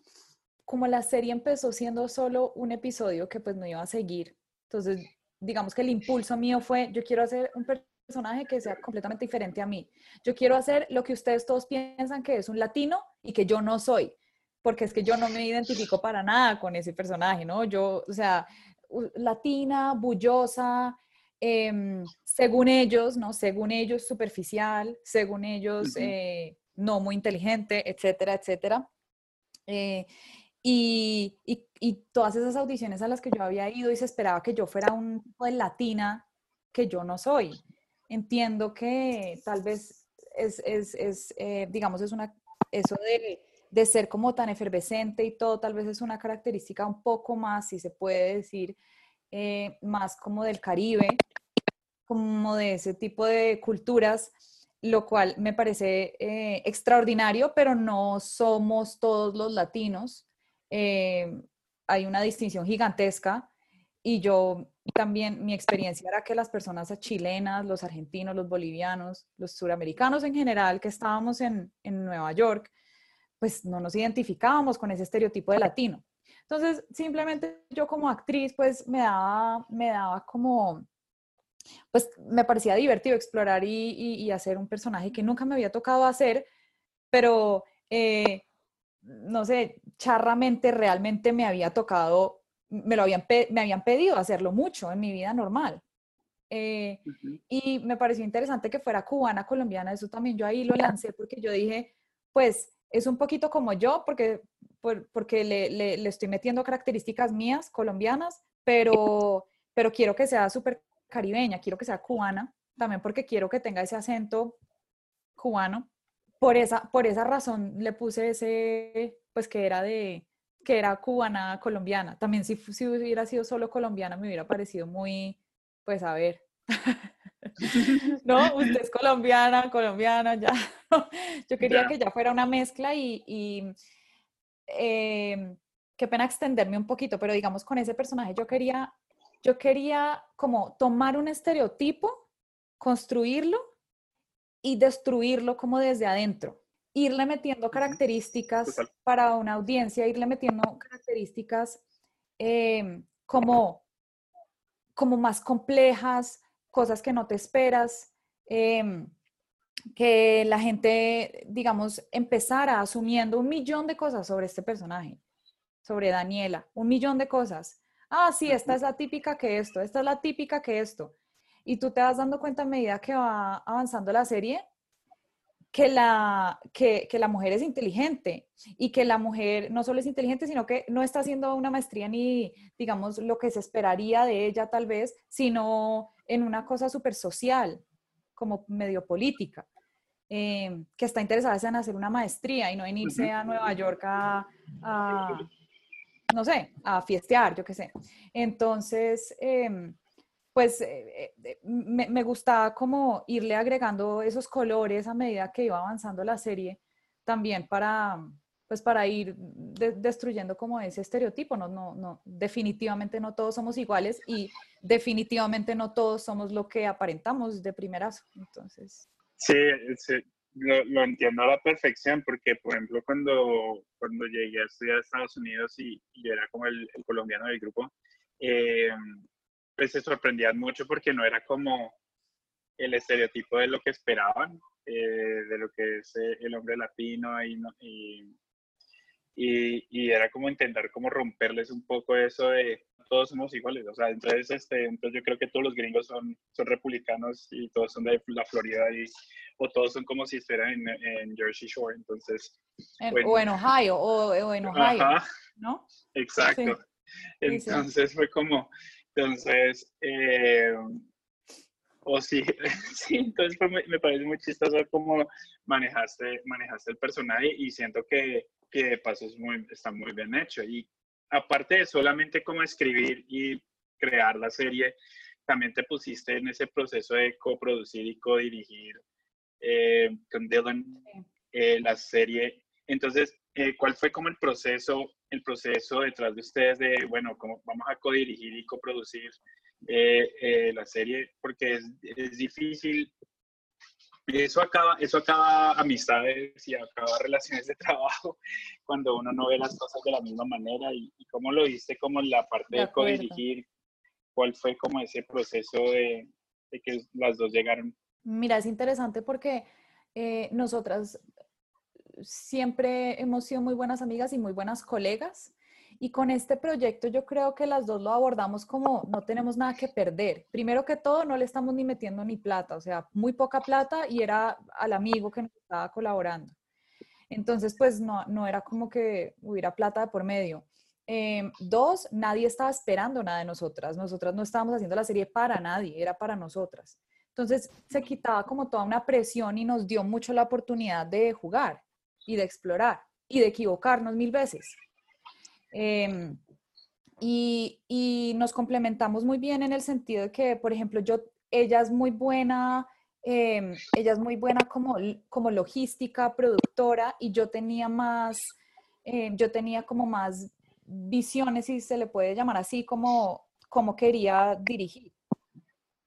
Como la serie empezó siendo solo un episodio que pues no iba a seguir, entonces digamos que el impulso mío fue, yo quiero hacer un personaje que sea completamente diferente a mí. Yo quiero hacer lo que ustedes todos piensan que es un latino y que yo no soy, porque es que yo no me identifico para nada con ese personaje, ¿no? Yo, o sea, latina, bullosa, eh, según ellos, ¿no? Según ellos, superficial, según ellos, uh -huh. eh, no muy inteligente, etcétera, etcétera. Eh, y, y, y, todas esas audiciones a las que yo había ido y se esperaba que yo fuera un tipo de latina que yo no soy. Entiendo que tal vez es, es, es eh, digamos, es una, eso de, de, ser como tan efervescente y todo, tal vez es una característica un poco más, si se puede decir, eh, más como del Caribe, como de ese tipo de culturas, lo cual me parece eh, extraordinario, pero no somos todos los latinos. Eh, hay una distinción gigantesca y yo también, mi experiencia era que las personas chilenas, los argentinos, los bolivianos, los suramericanos en general que estábamos en, en Nueva York, pues no nos identificábamos con ese estereotipo de latino. Entonces, simplemente yo como actriz, pues me daba, me daba como, pues me parecía divertido explorar y, y, y hacer un personaje que nunca me había tocado hacer, pero eh, no sé, charramente realmente me había tocado, me, lo habían, me habían pedido hacerlo mucho en mi vida normal. Eh, uh -huh. Y me pareció interesante que fuera cubana, colombiana, eso también yo ahí lo lancé porque yo dije, pues es un poquito como yo, porque, por, porque le, le, le, estoy metiendo características mías, colombianas, pero, pero quiero que sea súper caribeña, quiero que sea cubana, también porque quiero que tenga ese acento cubano por esa, por esa razón le puse ese, pues que era de, que era cubana colombiana. También si, si hubiera sido solo colombiana me hubiera parecido muy, pues a ver. no, usted es colombiana, colombiana, ya. Yo quería que ya fuera una mezcla y, y eh, qué pena extenderme un poquito, pero digamos con ese personaje yo quería, yo quería como tomar un estereotipo, construirlo y destruirlo como desde adentro. Irle metiendo características Total. para una audiencia, irle metiendo características eh, como, como más complejas, cosas que no te esperas, eh, que la gente, digamos, empezara asumiendo un millón de cosas sobre este personaje, sobre Daniela, un millón de cosas. Ah, sí, esta es la típica que esto, esta es la típica que esto y tú te vas dando cuenta a medida que va avanzando la serie que la, que, que, la mujer es inteligente y que la mujer no solo es inteligente, sino que no está haciendo una maestría ni, digamos, lo que se esperaría de ella tal vez, sino en una cosa súper social, como medio política, eh, que está interesada en hacer una maestría y no en irse a Nueva York a, a no sé, a fiestear, yo qué sé. Entonces, eh, pues eh, eh, me, me, gustaba como irle agregando esos colores a medida que iba avanzando la serie, también para, pues para ir de, destruyendo como ese estereotipo. No, no, no, definitivamente no todos somos iguales y definitivamente no todos somos lo que aparentamos de primerazo. Entonces. Sí, lo, lo, entiendo a la perfección, porque por ejemplo cuando, cuando llegué a estudiar a Estados Unidos y, era como el, colombiano del grupo, eh, pues se sorprendían mucho porque no era como el estereotipo de lo que esperaban, eh, de lo que es eh, el hombre latino y, y, y, y, era como intentar como romperles un poco eso de todos somos iguales, o sea, entonces, este, entonces yo creo que todos los gringos son, son republicanos y todos son de la Florida y, o todos son como si estuvieran en, en Jersey Shore, entonces. o en Ohio, o, en Ohio, ¿no? Exacto. Entonces fue como, entonces, eh, o sí, sí, entonces me parece muy chistoso cómo manejaste, manejaste el personaje y siento que, que de paso es muy, está muy bien hecho. Y aparte de solamente como escribir y crear la serie, también te pusiste en ese proceso de coproducir y codirigir eh, con Dylan eh, la serie. Entonces, eh, ¿cuál fue como el proceso, el proceso detrás de ustedes de, bueno, cómo vamos a codirigir y coproducir la serie? Porque es, es difícil eso acaba, eso acaba amistades y acaba relaciones de trabajo cuando uno no ve las cosas de la misma manera. Y, cómo lo viste como la parte de, codirigir, cuál fue como ese proceso de, que las dos llegaron. Mira, es interesante porque eh, nosotras siempre hemos sido muy buenas amigas y muy buenas colegas y con este proyecto yo creo que las dos lo abordamos como no tenemos nada que perder. Primero que todo, no le estamos ni metiendo ni plata, o sea, muy poca plata y era al amigo que nos estaba colaborando. Entonces, pues no, no era como que hubiera plata de por medio. Em, dos, nadie estaba esperando nada de nosotras. Nosotras no estábamos haciendo la serie para nadie, era para nosotras. Entonces se quitaba como toda una presión y nos dio mucho la oportunidad de jugar y de explorar y de equivocarnos mil veces. Em, y, nos complementamos muy bien en el sentido de que, por ejemplo, yo, ella es muy buena, em, ella es muy buena como, como logística, productora, y yo tenía más, em, yo tenía como más visiones, si se le puede llamar así, como, como quería dirigir.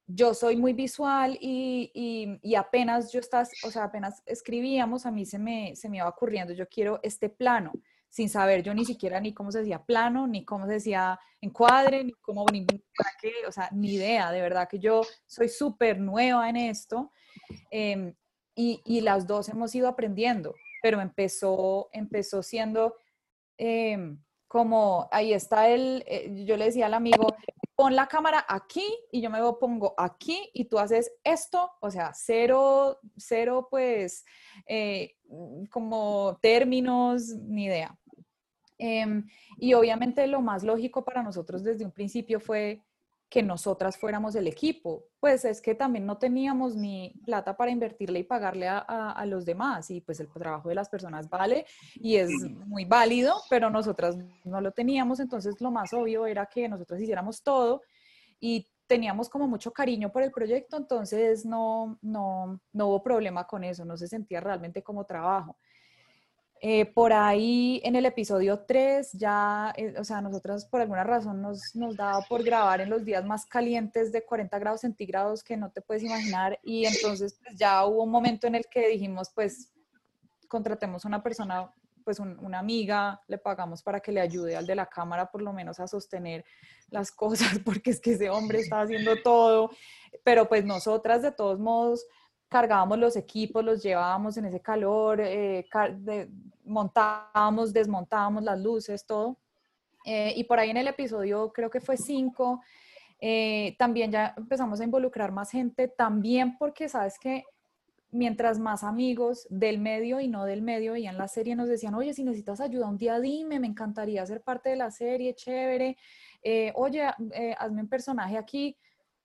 Yo soy muy visual y, y, y apenas yo estás, o sea, apenas escribíamos, a mí se me, se me iba ocurriendo, yo quiero este plano sin saber yo ni siquiera ni cómo se decía plano, ni cómo se decía encuadre, ni cómo, ni para qué, o sea, ni idea, de verdad que yo soy súper nueva en esto em, y, y, las dos hemos ido aprendiendo, pero empezó, empezó siendo em, como, ahí está el, eh, yo le decía al amigo, pon la cámara aquí y yo me pongo aquí y tú haces esto, o sea, cero, cero pues eh, como términos, ni idea. Em, y obviamente lo más lógico para nosotros desde un principio fue que nosotras fuéramos el equipo. Pues es que también no teníamos ni plata para invertirle y pagarle a, a, los demás. Y pues el trabajo de las personas vale y es muy válido, pero nosotras no lo teníamos. Entonces lo más obvio era que nosotros hiciéramos todo y teníamos como mucho cariño por el proyecto. Entonces no, no, no hubo problema con eso, no se sentía realmente como trabajo. Eh, por ahí en el episodio 3 ya, eh, o sea, nosotros por alguna razón nos, nos daba por grabar en los días más calientes de 40 grados centígrados que no te puedes imaginar. Y entonces pues, ya hubo un momento en el que dijimos pues contratemos a una persona, pues una amiga, le pagamos para que le ayude al de la cámara por lo menos a sostener las cosas porque es que ese hombre está haciendo todo, pero pues nosotras de todos modos cargábamos los equipos, los llevábamos en ese calor, eh, montábamos, desmontábamos las luces, todo. Eh, y por ahí en el episodio, creo que fue 5, eh, también ya empezamos a involucrar más gente, también porque, ¿sabes que Mientras más amigos del medio y no del medio veían la serie, nos decían, oye, si necesitas ayuda un día, dime, me encantaría ser parte de la serie, chévere. oye, hazme un personaje aquí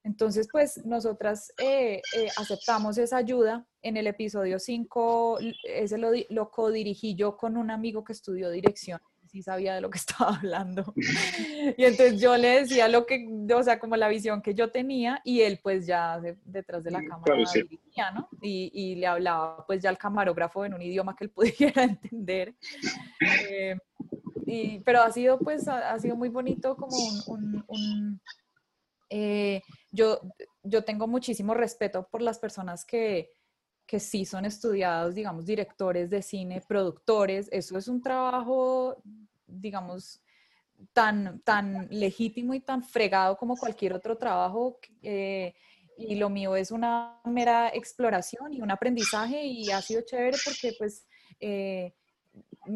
entonces, pues nosotras eh, eh, aceptamos esa ayuda. En el episodio 5, ese lo, lo co-dirigí yo con un amigo que estudió dirección, sí sabía de lo que estaba hablando. Y entonces yo le decía lo que, o sea, como la visión que yo tenía y él pues ya detrás de la cámara dirigía, ¿no? Y, y, le hablaba pues ya al camarógrafo en un idioma que él pudiera entender. Eh, y, pero ha sido pues, ha, sido muy bonito como un, un eh, yo, yo tengo muchísimo respeto por las personas que, que sí son estudiados, digamos, directores de cine, productores. Eso es un trabajo, digamos, tan, tan legítimo y tan fregado como cualquier otro trabajo. Eh, y lo mío es una mera exploración y un aprendizaje y ha sido chévere porque pues eh,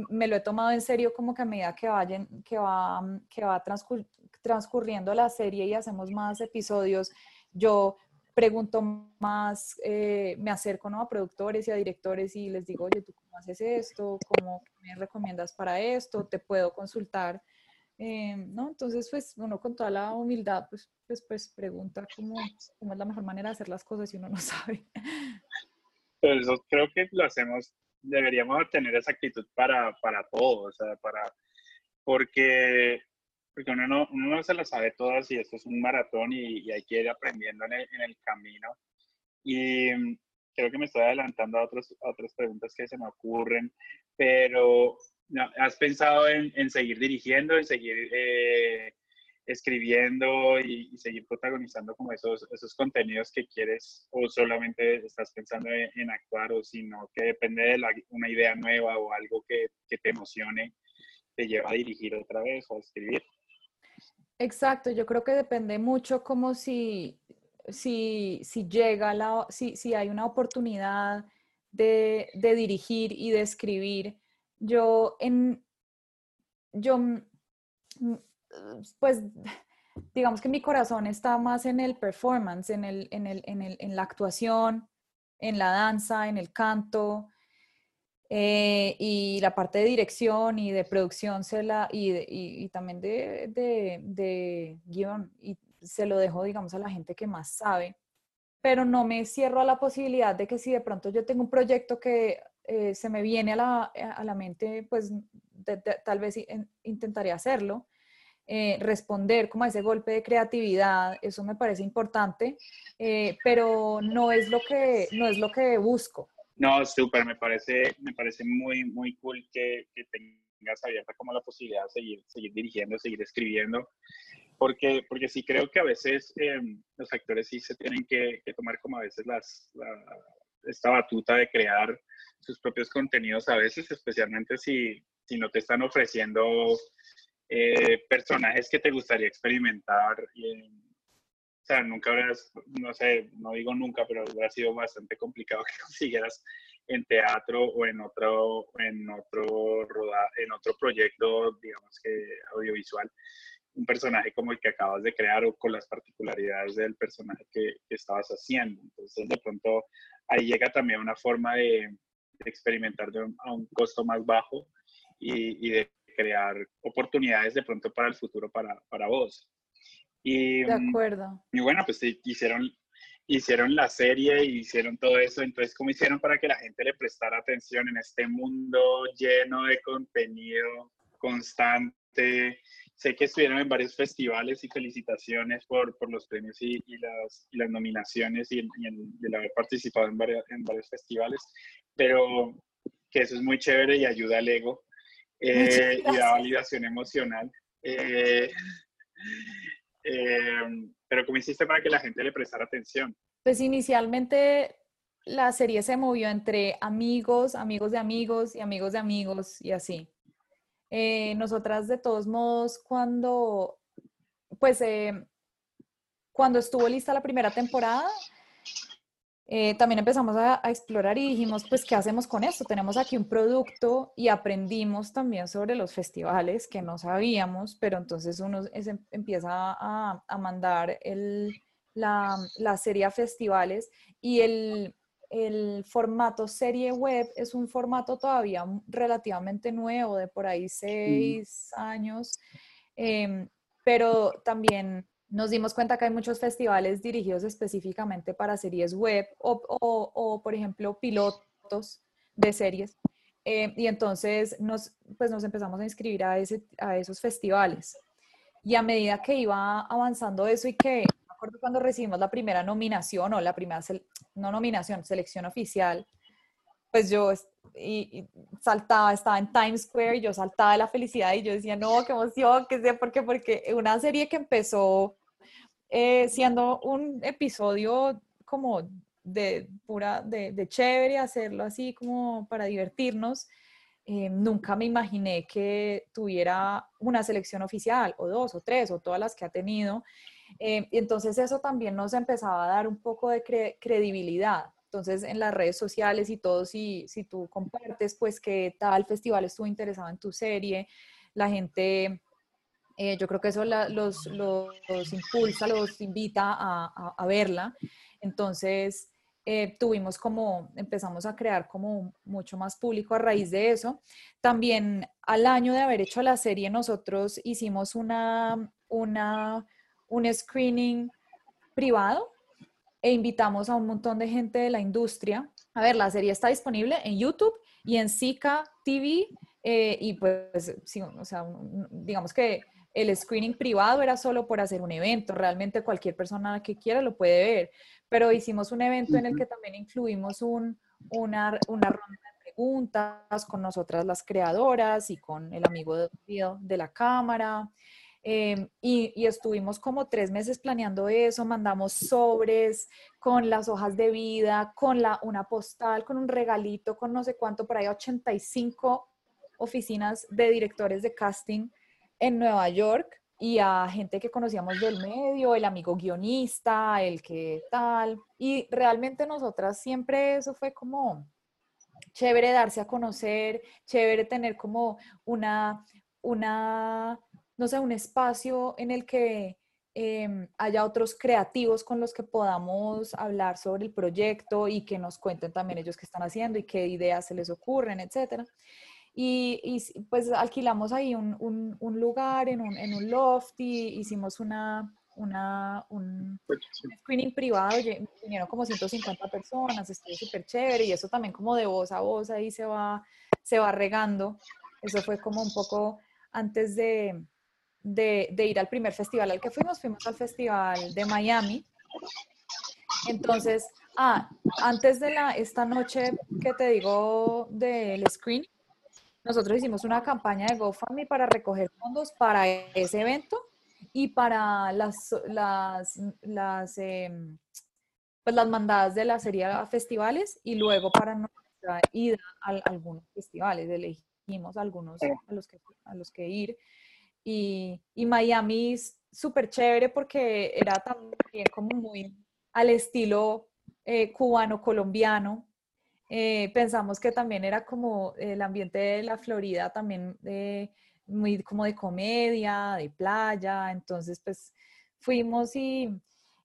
me lo he tomado en serio como que a medida que, vayan, que va, que va transcurriendo la serie y hacemos más episodios, yo pregunto más, eh, me acerco a productores y a directores y les digo, oye, ¿tú cómo haces esto? ¿Cómo me recomiendas para esto? ¿Te puedo consultar? Eh, ¿no? Entonces, pues uno con toda la humildad, pues, pues, pues pregunta cómo, cómo, es la mejor manera de hacer las cosas si uno no sabe. Pues eso creo que lo hacemos, deberíamos tener esa actitud para, para todo, o sea, para, porque, porque uno, no, uno no se las sabe todas y esto es un maratón y, hay que ir aprendiendo en el, en el, camino. Y creo que me estoy adelantando a, otros, a otras preguntas que se me ocurren, pero ¿Has pensado en, seguir dirigiendo, en seguir eh, escribiendo y, seguir protagonizando como esos, esos contenidos que quieres o solamente estás pensando en, actuar o sino que depende de una idea nueva o algo que, que, te emocione, te lleva a dirigir otra vez o a escribir? Exacto, yo creo que depende mucho como si, si, si llega, la, si, si hay una oportunidad de, de dirigir y de escribir. Yo en, yo, pues, digamos que mi corazón está más en el performance, en, el, en, el, en, el, en la actuación, en la danza, en el canto, eh, y la parte de dirección y de producción se la, y, y, también de, de, de, guion, y se lo dejo, digamos, a la gente que más sabe, pero no me cierro a la posibilidad de que si de pronto yo tengo un proyecto que eh, se me viene a la, eh, a la mente, pues tal vez intentaría hacerlo. Eh, responder como a ese golpe de creatividad, eso me parece importante, pero no es lo que, no es lo que busco. No, súper, me parece, me parece muy, muy cool que, tengas abierta como la posibilidad de seguir, seguir dirigiendo, seguir escribiendo, porque, porque sí creo que a veces los actores sí se tienen que, tomar como a veces las, esta batuta de crear sus propios contenidos a veces, especialmente si, si no te están ofreciendo eh, personajes que te gustaría experimentar. Y, nunca habrás, no sé, no digo nunca, pero hubiera sido bastante complicado que consiguieras en teatro o en otro, en otro, en otro proyecto, digamos que audiovisual, un personaje como el que acabas de crear o con las particularidades del personaje que, estabas haciendo. Entonces, de pronto, ahí llega también una forma de, experimentar a un costo más bajo y, de crear oportunidades de pronto para el futuro para, para vos. Y, de mm, acuerdo. Y bueno, pues hicieron, hicieron la serie, hicieron todo eso, entonces, ¿cómo hicieron para que la gente le prestara atención en este mundo lleno de contenido constante? Sé que estuvieron en varios festivales y felicitaciones por, por los premios y, y, las, y las nominaciones y, el, haber participado en, varios, en varios festivales, pero que eso es muy chévere y ayuda al ego eh, y da validación emocional. Eh, eh, pero ¿cómo hiciste para que la gente le prestara atención? Pues inicialmente la serie se movió entre amigos, amigos de amigos y amigos de amigos y así. nosotras de todos modos cuando pues cuando estuvo lista la primera temporada eh, también empezamos a, explorar y dijimos, pues, ¿qué hacemos con esto? Tenemos aquí un producto y aprendimos también sobre los festivales que no sabíamos, pero entonces uno empieza a, mandar la, la, serie a festivales y el, el, formato serie web es un formato todavía relativamente nuevo, de por ahí seis años, em, pero también nos dimos cuenta que hay muchos festivales dirigidos específicamente para series web o, por ejemplo, pilotos de series. Eh, y entonces nos, pues nos empezamos a inscribir a, ese, a esos festivales. Y a medida que iba avanzando eso y que, me acuerdo cuando recibimos la primera nominación o la primera, no nominación, selección oficial, pues yo y, saltaba, estaba en Times Square y yo saltaba de la felicidad y yo decía, no, qué emoción, qué sé, ¿por qué? Porque una serie que empezó eh, siendo un episodio como de pura, de, chévere, hacerlo así como para divertirnos. Eh, nunca me imaginé que tuviera una selección oficial, o dos, o tres, o todas las que ha tenido. Eh, y entonces eso también nos empezaba a dar un poco de credibilidad. Entonces, en las redes sociales y todo, si, si tú compartes, pues que tal festival estuvo interesado en tu serie, la gente, eh, yo creo que eso los, los, impulsa, los invita a, a, verla. Entonces, eh, tuvimos como, empezamos a crear como mucho más público a raíz de eso. También al año de haber hecho la serie, nosotros hicimos una, una, un screening privado e invitamos a un montón de gente de la industria. A ver, la serie está disponible en YouTube y en Zika TV eh, y pues, digamos que el screening privado era solo por hacer un evento, realmente cualquier persona que quiera lo puede ver, pero hicimos un evento en el que también incluimos un, una, una ronda de preguntas con nosotras las creadoras y con el amigo de, de la cámara. Em, y, estuvimos como tres meses planeando eso, mandamos sobres con las hojas de vida, con la, una postal, con un regalito, con no sé cuánto, por ahí 85 oficinas de directores de casting en Nueva York y a gente que conocíamos del medio, el amigo guionista, el que tal. Y realmente nosotras siempre eso fue como chévere darse a conocer, chévere tener como una, una no sé, un espacio en el que em, haya otros creativos con los que podamos hablar sobre el proyecto y que nos cuenten también ellos qué están haciendo y qué ideas se les ocurren, etcétera. Y, pues alquilamos ahí un, lugar en un, loft y hicimos una, una, un screening privado, vinieron como 150 personas, estuvo súper chévere y eso también como de voz a voz ahí se va, se va regando. Eso fue como un poco antes de, de, ir al primer festival al que fuimos, fuimos al festival de Miami. Entonces, ah, antes de la, esta noche que te digo del screen, nosotros hicimos una campaña de GoFundMe para recoger fondos para ese evento y para las, las, las, em, pues las mandadas de la serie a festivales y luego para nuestra ida a, algunos festivales. Elegimos algunos a los que, a los que ir y, y Miami es súper chévere porque era también como muy al estilo eh, cubano-colombiano. Eh, pensamos que también era como el ambiente de la Florida también eh, muy como de comedia, de playa, entonces pues fuimos y,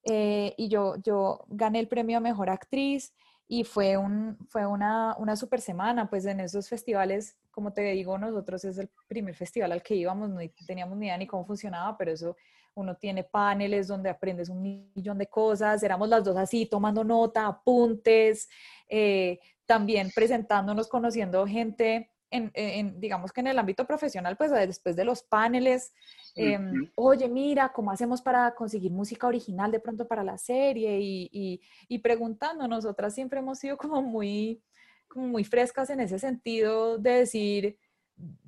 y yo, yo gané el premio a Mejor Actriz y fue, un, fue una, una super semana, pues en esos festivales como te digo, nosotros es el primer festival al que íbamos, no teníamos ni idea ni cómo funcionaba, pero eso uno tiene paneles donde aprendes un millón de cosas, éramos las dos así, tomando nota, apuntes, eh, también presentándonos, conociendo gente, en, digamos que en el ámbito profesional, pues después de los paneles, em, oye, mira, ¿cómo hacemos para conseguir música original de pronto para la serie? Y, y, y preguntando, nosotras siempre hemos sido como muy muy frescas en ese sentido de decir,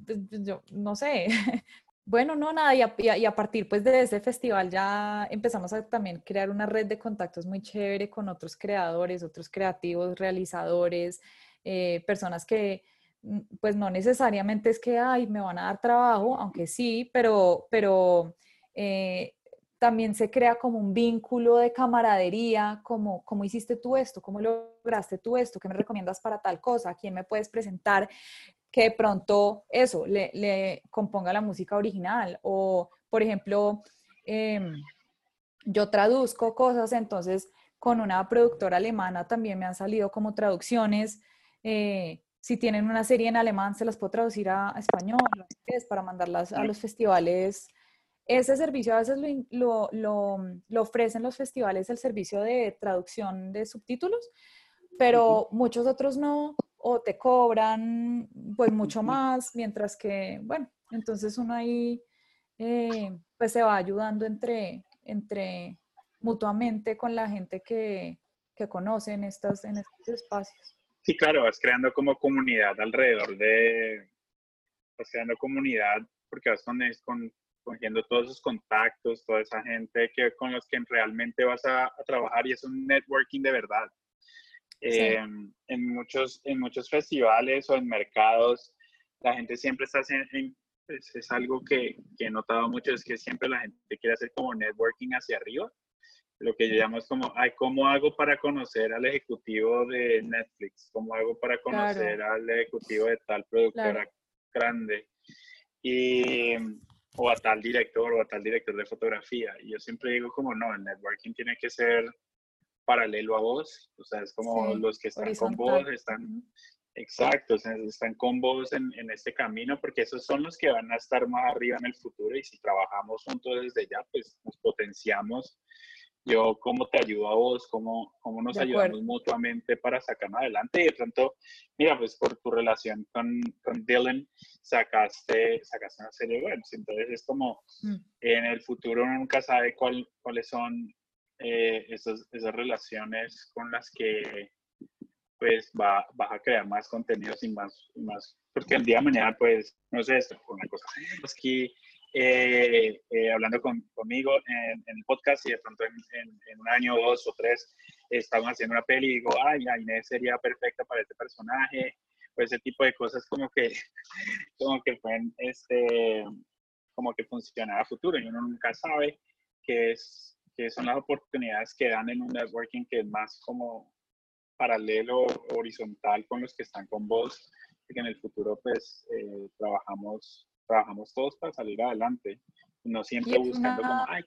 pues, yo no sé, bueno, no, nada, y a, partir pues de ese festival ya empezamos a también crear una red de contactos muy chévere con otros creadores, otros creativos, realizadores, eh, personas que mm, pues no necesariamente es que, ay, me van a dar trabajo, aunque sí, pero, pero eh, también se crea como un vínculo de camaradería, como cómo hiciste tú esto, cómo lograste tú esto, qué me recomiendas para tal cosa, quién me puedes presentar que de pronto eso le, componga la música original. O, por ejemplo, em, yo traduzco cosas, entonces con una productora alemana también me han salido como traducciones. Eh, si tienen una serie en alemán, se las puedo traducir a, español, para mandarlas a los festivales. Ese servicio a veces lo, lo, ofrecen los festivales, el servicio de traducción de subtítulos, pero muchos otros no, o te cobran pues mucho más, mientras que, bueno, entonces uno ahí eh, pues se va ayudando entre, entre mutuamente con la gente que, que conoce en, estas, en estos espacios. Sí, claro, vas creando como comunidad alrededor de, vas creando comunidad porque vas con, con cogiendo todos esos contactos, toda esa gente que, con los que realmente vas a, trabajar y es un networking de verdad. Em, en, muchos, en muchos festivales o en mercados, la gente siempre está haciendo, es, algo que, que, he notado mucho, es que siempre la gente quiere hacer como networking hacia arriba lo que yo llamo es como, ay, ¿cómo hago para conocer al ejecutivo de Netflix? ¿Cómo hago para conocer al ejecutivo de tal productora grande? Y, o a tal director o a tal director de fotografía. Y yo siempre digo como, no, el networking tiene que ser paralelo a vos, o sea, es como los que están con vos, están, exacto, están con vos en, en, este camino, porque esos son los que van a estar más arriba en el futuro y si trabajamos juntos desde ya, pues nos potenciamos yo cómo te ayudo a vos, cómo, cómo nos ayudamos mutuamente para sacarnos adelante. Y de pronto, mira, pues por tu relación con, con Dylan, sacaste, sacaste una serie web. Entonces es como, mm. en el futuro uno nunca sabe cuál, cuáles son eh, esas, esas relaciones con las que pues va, vas a crear más contenidos y más, y más, porque el día de mañana, pues, no sé, esto una cosa. Aquí eh, eh, hablando conmigo en, el podcast y de pronto en, un año, dos o tres, estamos haciendo una peli y digo, ay, Inés sería perfecta para este personaje, pues ese tipo de cosas como que, como que pueden, este, como que funcionar a futuro y uno nunca sabe qué es, qué son las oportunidades que dan en un networking que es más como paralelo, horizontal con los que están con vos, que en el futuro pues eh, trabajamos trabajamos todos para salir adelante, no siempre buscando como, ay.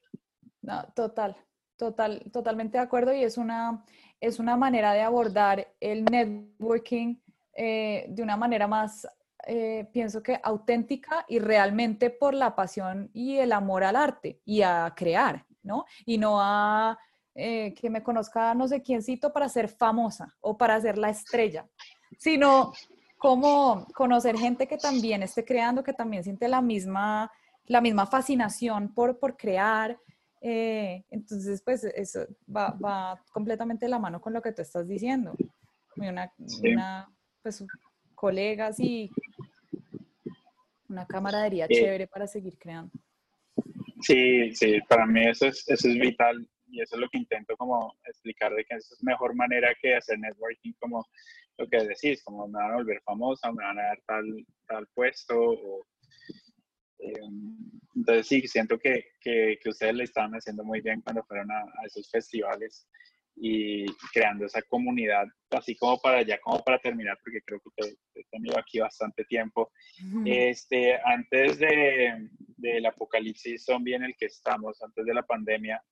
No, total, total, totalmente de acuerdo y es una, es una manera de abordar el networking eh, de una manera más, eh, pienso que auténtica y realmente por la pasión y el amor al arte y a crear, ¿no? Y no a eh, que me conozca no sé quiéncito para ser famosa o para ser la estrella, sino como conocer gente que también esté creando, que también siente la misma, la misma fascinación por, por crear. Eh, entonces, pues eso va, va, completamente de la mano con lo que tú estás diciendo. Una, una pues, colegas y una camaradería chévere para seguir creando. Sí, sí, para mí eso es, eso es vital y eso es lo que intento como explicar de que esa es mejor manera que hacer networking como lo que decís, como me van a volver famosa, me van a dar tal, tal puesto. Em, entonces sí, siento que, que, que, ustedes le estaban haciendo muy bien cuando fueron a, esos festivales y creando esa comunidad, así como para ya, como para terminar, porque creo que te, he tenido aquí bastante tiempo. este, antes de, del apocalipsis zombie en el que estamos, antes de la pandemia,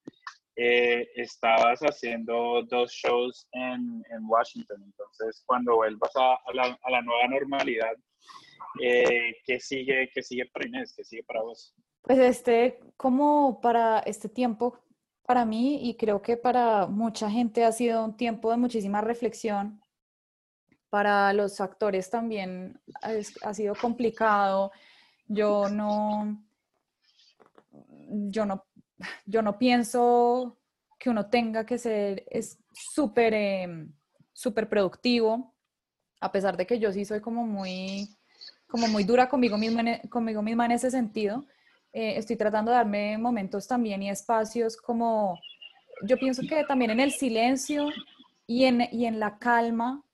eh, estabas haciendo dos shows en, en, Washington. Entonces, cuando vuelvas a, la, a la, nueva normalidad, eh, ¿qué, sigue, ¿qué sigue para Inés? ¿Qué sigue para vos? Pues este, como para este tiempo, para mí y creo que para mucha gente ha sido un tiempo de muchísima reflexión. Para los actores también ha sido complicado. Yo no, yo no yo no pienso que uno tenga que ser súper em, súper productivo, a pesar de que yo sí soy como muy, como muy dura conmigo misma, en, e, conmigo misma en ese sentido. Eh, estoy tratando de darme momentos también y espacios como, yo pienso que también en el silencio y en, y en la calma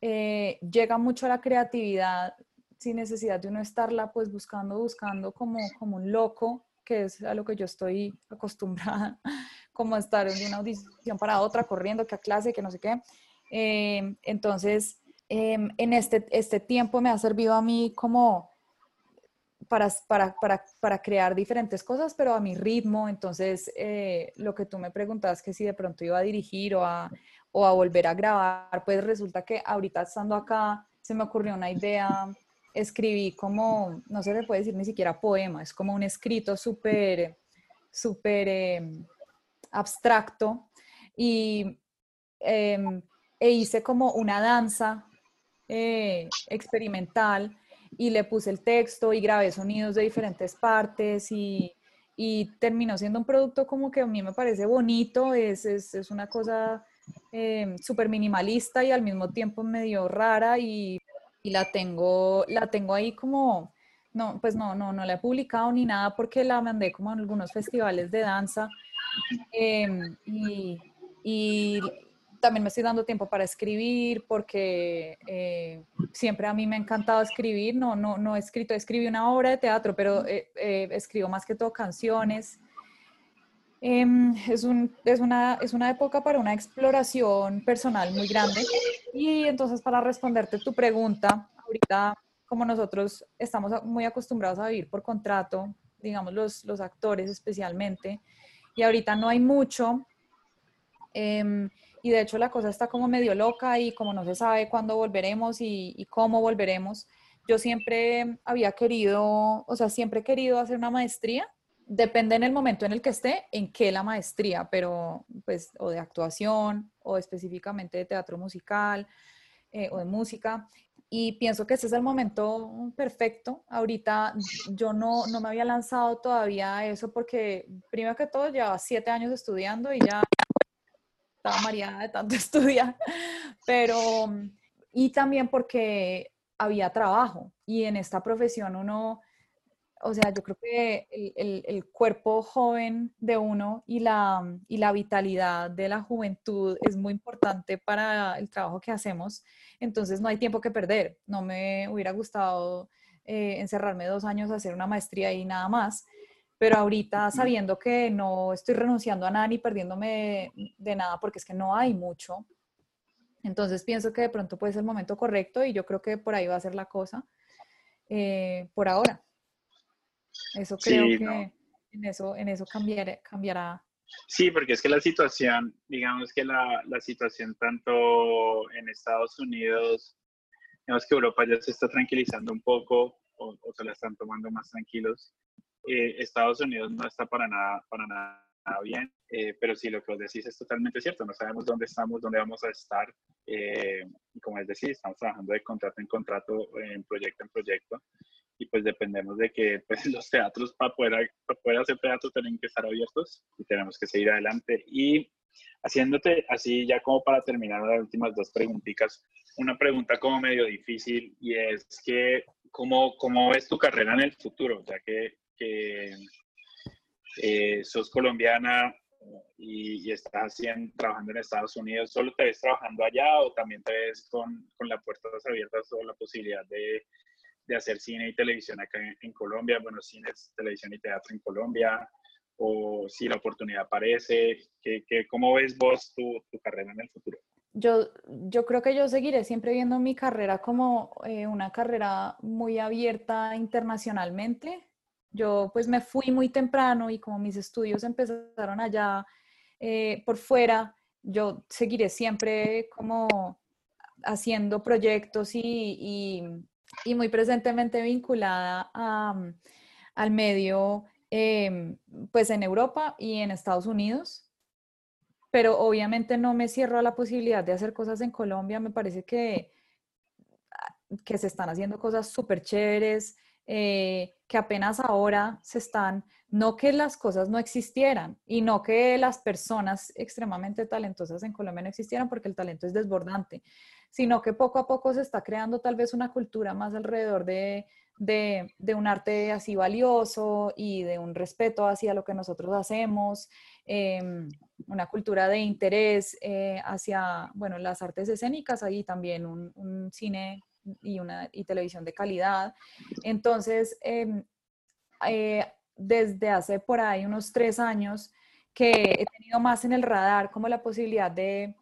eh, llega mucho la creatividad sin necesidad de uno estarla pues buscando, buscando como, como un loco que es a lo que yo estoy acostumbrada, como estar de una audición para otra, corriendo, que a clase, que no sé qué. Eh, entonces, em, en este, este tiempo me ha servido a mí como para, para, para, para crear diferentes cosas, pero a mi ritmo. Entonces, eh, lo que tú me preguntabas, que si de pronto iba a dirigir o a, o a volver a grabar, pues resulta que ahorita estando acá, se me ocurrió una idea escribí como, no se le puede decir ni siquiera poema, es como un escrito súper, súper em, abstracto y em, e hice como una danza eh, experimental y le puse el texto y grabé sonidos de diferentes partes y, y, terminó siendo un producto como que a mí me parece bonito, es, es, es una cosa eh, súper minimalista y al mismo tiempo medio rara y y la tengo, la tengo ahí como, no, pues no, no, no la he publicado ni nada porque la mandé como en algunos festivales de danza em, y, también me estoy dando tiempo para escribir porque eh, siempre a mí me ha encantado escribir, no, no, no he escrito, escribí una obra de teatro, pero eh, eh, escribo más que todo canciones Em, es, un, es, una, es una época para una exploración personal muy grande. Y entonces para responderte tu pregunta, ahorita como nosotros estamos muy acostumbrados a vivir por contrato, digamos los, los actores especialmente, y ahorita no hay mucho, em, y de hecho la cosa está como medio loca y como no se sabe cuándo volveremos y, y, cómo volveremos, yo siempre había querido, o sea, siempre he querido hacer una maestría depende en el momento en el que esté, en qué la maestría, pero pues o de actuación o específicamente de teatro musical eh, o de música. Y pienso que ese es el momento perfecto. Ahorita yo no, no me había lanzado todavía a eso porque primero que todo llevaba siete años estudiando y ya estaba mareada de tanto estudiar, pero y también porque había trabajo y en esta profesión uno o sea, yo creo que el, cuerpo joven de uno y la, y la vitalidad de la juventud es muy importante para el trabajo que hacemos. Entonces no hay tiempo que perder. No me hubiera gustado eh, encerrarme dos años a hacer una maestría y nada más. Pero ahorita sabiendo que no estoy renunciando a nada ni perdiéndome de, nada porque es que no hay mucho. Entonces pienso que de pronto puede ser el momento correcto y yo creo que por ahí va a ser la cosa eh, por ahora. Eso creo que en eso, en eso cambiará, cambiará. Sí, porque es que la situación, digamos que la, la situación tanto en Estados Unidos, digamos que Europa ya se está tranquilizando un poco o, se la están tomando más tranquilos. Eh, Estados Unidos no está para nada, para nada bien, eh, pero sí, lo que vos decís es totalmente cierto, no sabemos dónde estamos, dónde vamos a estar, eh, como es decir, estamos trabajando de contrato en contrato, en proyecto en proyecto, y pues dependemos de que pues, los teatros para poder, para poder hacer teatro tienen que estar abiertos y tenemos que seguir adelante. Y haciéndote así ya como para terminar las últimas dos preguntitas, una pregunta como medio difícil y es que ¿cómo, cómo ves tu carrera en el futuro? Ya que, que eh, sos colombiana y, estás haciendo, trabajando en Estados Unidos, ¿solo te ves trabajando allá o también te ves con, con las puertas abiertas o la posibilidad de de hacer cine y televisión acá en, Colombia, bueno, cine, televisión y teatro en Colombia, o si la oportunidad aparece, que, ¿cómo ves vos tu, tu, carrera en el futuro? Yo, yo creo que yo seguiré siempre viendo mi carrera como eh, una carrera muy abierta internacionalmente. Yo pues me fui muy temprano y como mis estudios empezaron allá eh, por fuera, yo seguiré siempre como haciendo proyectos y, y, y muy presentemente vinculada mm, al medio, em, pues en Europa y en Estados Unidos. Pero obviamente no me cierro a la posibilidad de hacer cosas en Colombia. Me parece que, ah, que se están haciendo cosas súper chéveres, eh, que apenas ahora se están, no que las cosas no existieran y no que las personas extremadamente talentosas en Colombia no existieran porque el talento es desbordante, sino que poco a poco se está creando tal vez una cultura más alrededor de, un arte así valioso y de un respeto hacia lo que nosotros hacemos, em, una cultura de interés eh, hacia, bueno, las artes escénicas, ahí también un, cine y, una, y televisión de calidad. Entonces, em, eh, desde hace por ahí unos tres años que he tenido más en el radar como la posibilidad de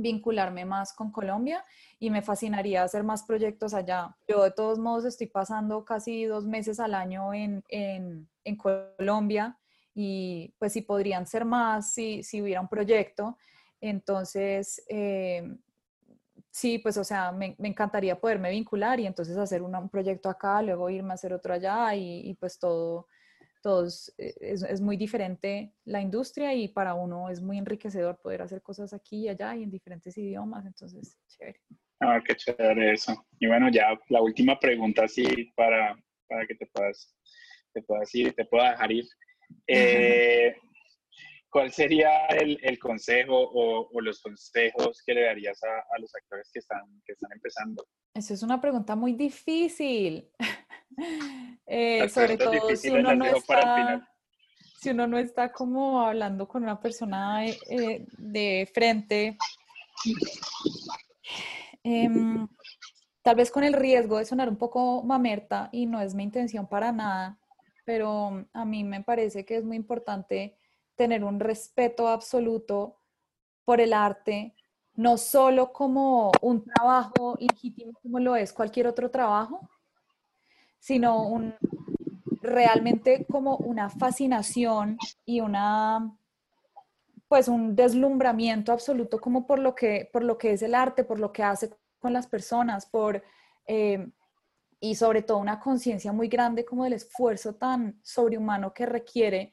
vincularme más con Colombia y me fascinaría hacer más proyectos allá. Yo de todos modos estoy pasando casi dos meses al año en, en, en Colombia y pues si podrían ser más si, si hubiera un proyecto. Entonces, eh, sí, pues o sea, me, me, encantaría poderme vincular y entonces hacer un proyecto acá, luego irme a hacer otro allá y, y pues todo todos, eh, es, muy diferente la industria y para uno es muy enriquecedor poder hacer cosas aquí y allá y en diferentes idiomas, entonces, chévere. Ah, qué chévere eso. Y bueno, ya la última pregunta así para, para que te puedas, te puedas ir, te pueda dejar ir. Eh, ¿Cuál sería el, el consejo o, o, los consejos que le darías a, a, los actores que están, que están empezando? Esa es una pregunta muy difícil. Eh, sobre todo si uno, no está, si uno no está como hablando con una persona eh, de frente, em, tal vez con el riesgo de sonar un poco mamerta y no es mi intención para nada, pero a mí me parece que es muy importante tener un respeto absoluto por el arte, no solo como un trabajo legítimo como lo es cualquier otro trabajo, sino un, realmente como una fascinación y una pues un deslumbramiento absoluto como por lo que por lo que es el arte, por lo que hace con las personas, por eh, y sobre todo una conciencia muy grande como del esfuerzo tan sobrehumano que requiere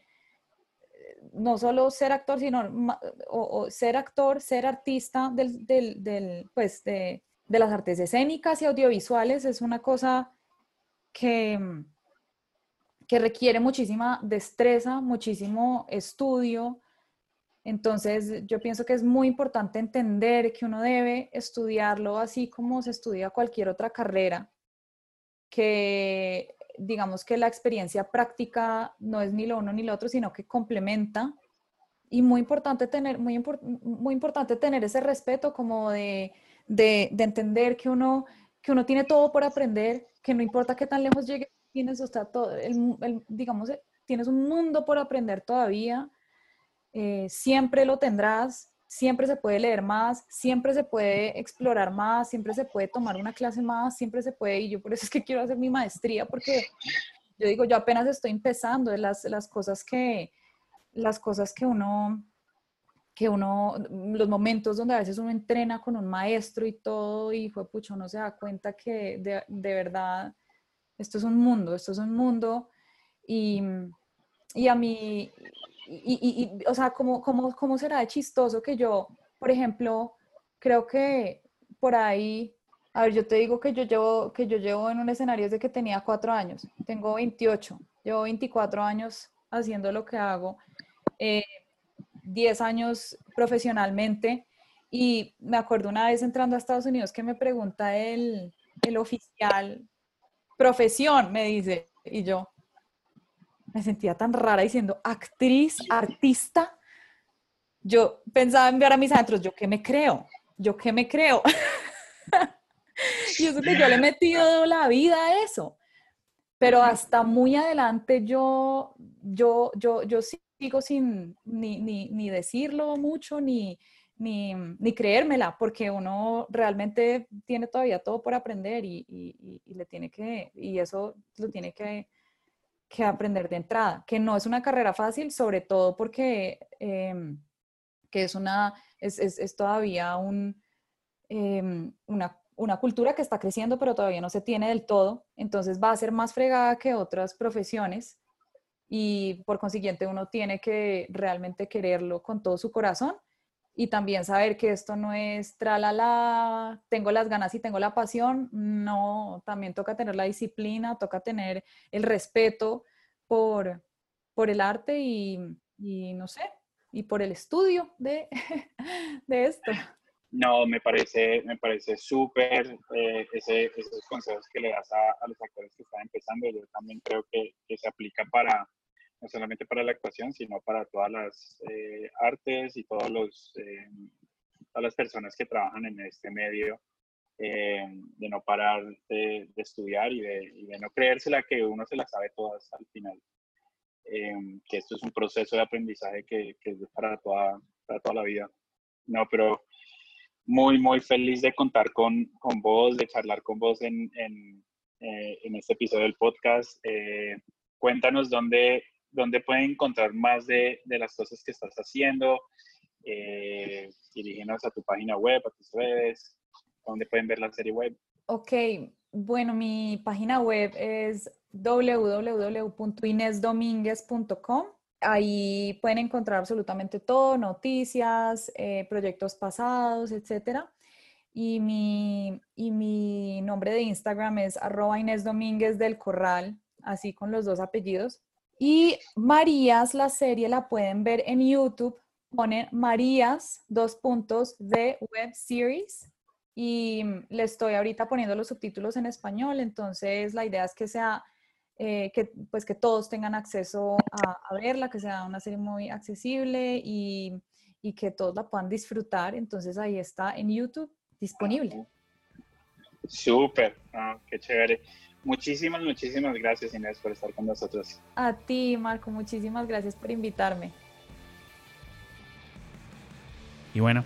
no solo ser actor, sino o, ser actor, ser artista del, del, pues de, de, las artes escénicas y audiovisuales es una cosa que, que requiere muchísima destreza, muchísimo estudio. Entonces, yo pienso que es muy importante entender que uno debe estudiarlo así como se estudia cualquier otra carrera, que digamos que la experiencia práctica no es ni lo uno ni lo otro, sino que complementa. Y muy importante tener, muy, muy importante tener ese respeto como de, de, de, entender que uno, que uno tiene todo por aprender, que no importa qué tan lejos llegue, tienes, está todo, el, digamos, tienes un mundo por aprender todavía, eh, siempre lo tendrás, siempre se puede leer más, siempre se puede explorar más, siempre se puede tomar una clase más, siempre se puede, y yo por eso es que quiero hacer mi maestría, porque yo digo, yo apenas estoy empezando, las, las cosas que, las cosas que uno, que uno, los momentos donde a veces uno entrena con un maestro y todo, y fue pucho, uno se da cuenta que de, de verdad esto es un mundo, esto es un mundo, y, y a mí, y, y, o sea, ¿cómo, cómo, cómo será de chistoso que yo, por ejemplo, creo que por ahí, a ver, yo te digo que yo llevo, que yo llevo en un escenario desde que tenía cuatro años, tengo 28, llevo 24 años haciendo lo que hago, eh, 10 años profesionalmente, y me acuerdo una vez entrando a Estados Unidos que me pregunta el, el oficial, profesión, me dice, y yo, me sentía tan rara diciendo actriz, artista. Yo pensaba enviar a mis adentros, ¿yo qué me creo? ¿Yo qué me creo? y eso que yo le he metido la vida a eso. Pero hasta muy adelante yo, yo, yo, yo sigo sin ni, ni, ni decirlo mucho, ni, ni, ni, creérmela, porque uno realmente tiene todavía todo por aprender y, y, y, le tiene que, y eso lo tiene que que aprender de entrada, que no es una carrera fácil, sobre todo porque em, que es, una, es, es, todavía un, em, una, una, cultura que está creciendo, pero todavía no se tiene del todo, entonces va a ser más fregada que otras profesiones y por consiguiente uno tiene que realmente quererlo con todo su corazón y también saber que esto no es tralala, tengo las ganas y tengo la pasión, no, también toca tener la disciplina, toca tener el respeto por, por el arte y, y no sé, y por el estudio de, de esto. No, me parece, me parece súper eh, ese, esos consejos que le das a, los actores que están empezando. Yo también creo que, que se aplica para, no solamente para la actuación, sino para todas las eh, artes y todos los, eh, todas las personas que trabajan en este medio, eh, de no parar de, estudiar y de, y de, no creérsela que uno se la sabe todas al final. que esto es un proceso de aprendizaje que, que, es para toda, para toda la vida. No, pero muy, muy feliz de contar con, con vos, de charlar con vos en, en, en este episodio del podcast. cuéntanos dónde, dónde pueden encontrar más de, de las cosas que estás haciendo, eh, a tu página web, a tus redes, dónde pueden ver la serie web. Ok, bueno, mi página web es www.inesdominguez.com. Ahí pueden encontrar absolutamente todo, noticias, eh, proyectos pasados, etc. Y mi, y mi nombre de Instagram es arroba Inés Domínguez del Corral, así con los dos apellidos. Y Marías, la serie la pueden ver en YouTube. Ponen Marías, dos puntos de web series. Y le estoy ahorita poniendo los subtítulos en español. Entonces, la idea es que sea, eh, que, pues, que todos tengan acceso a, verla, que sea una serie muy accesible y, y que todos la puedan disfrutar. Entonces ahí está en YouTube disponible. Súper, ah, qué chévere. Muchísimas, muchísimas gracias Inés por estar con nosotros. A ti, Marco, muchísimas gracias por invitarme. Y bueno,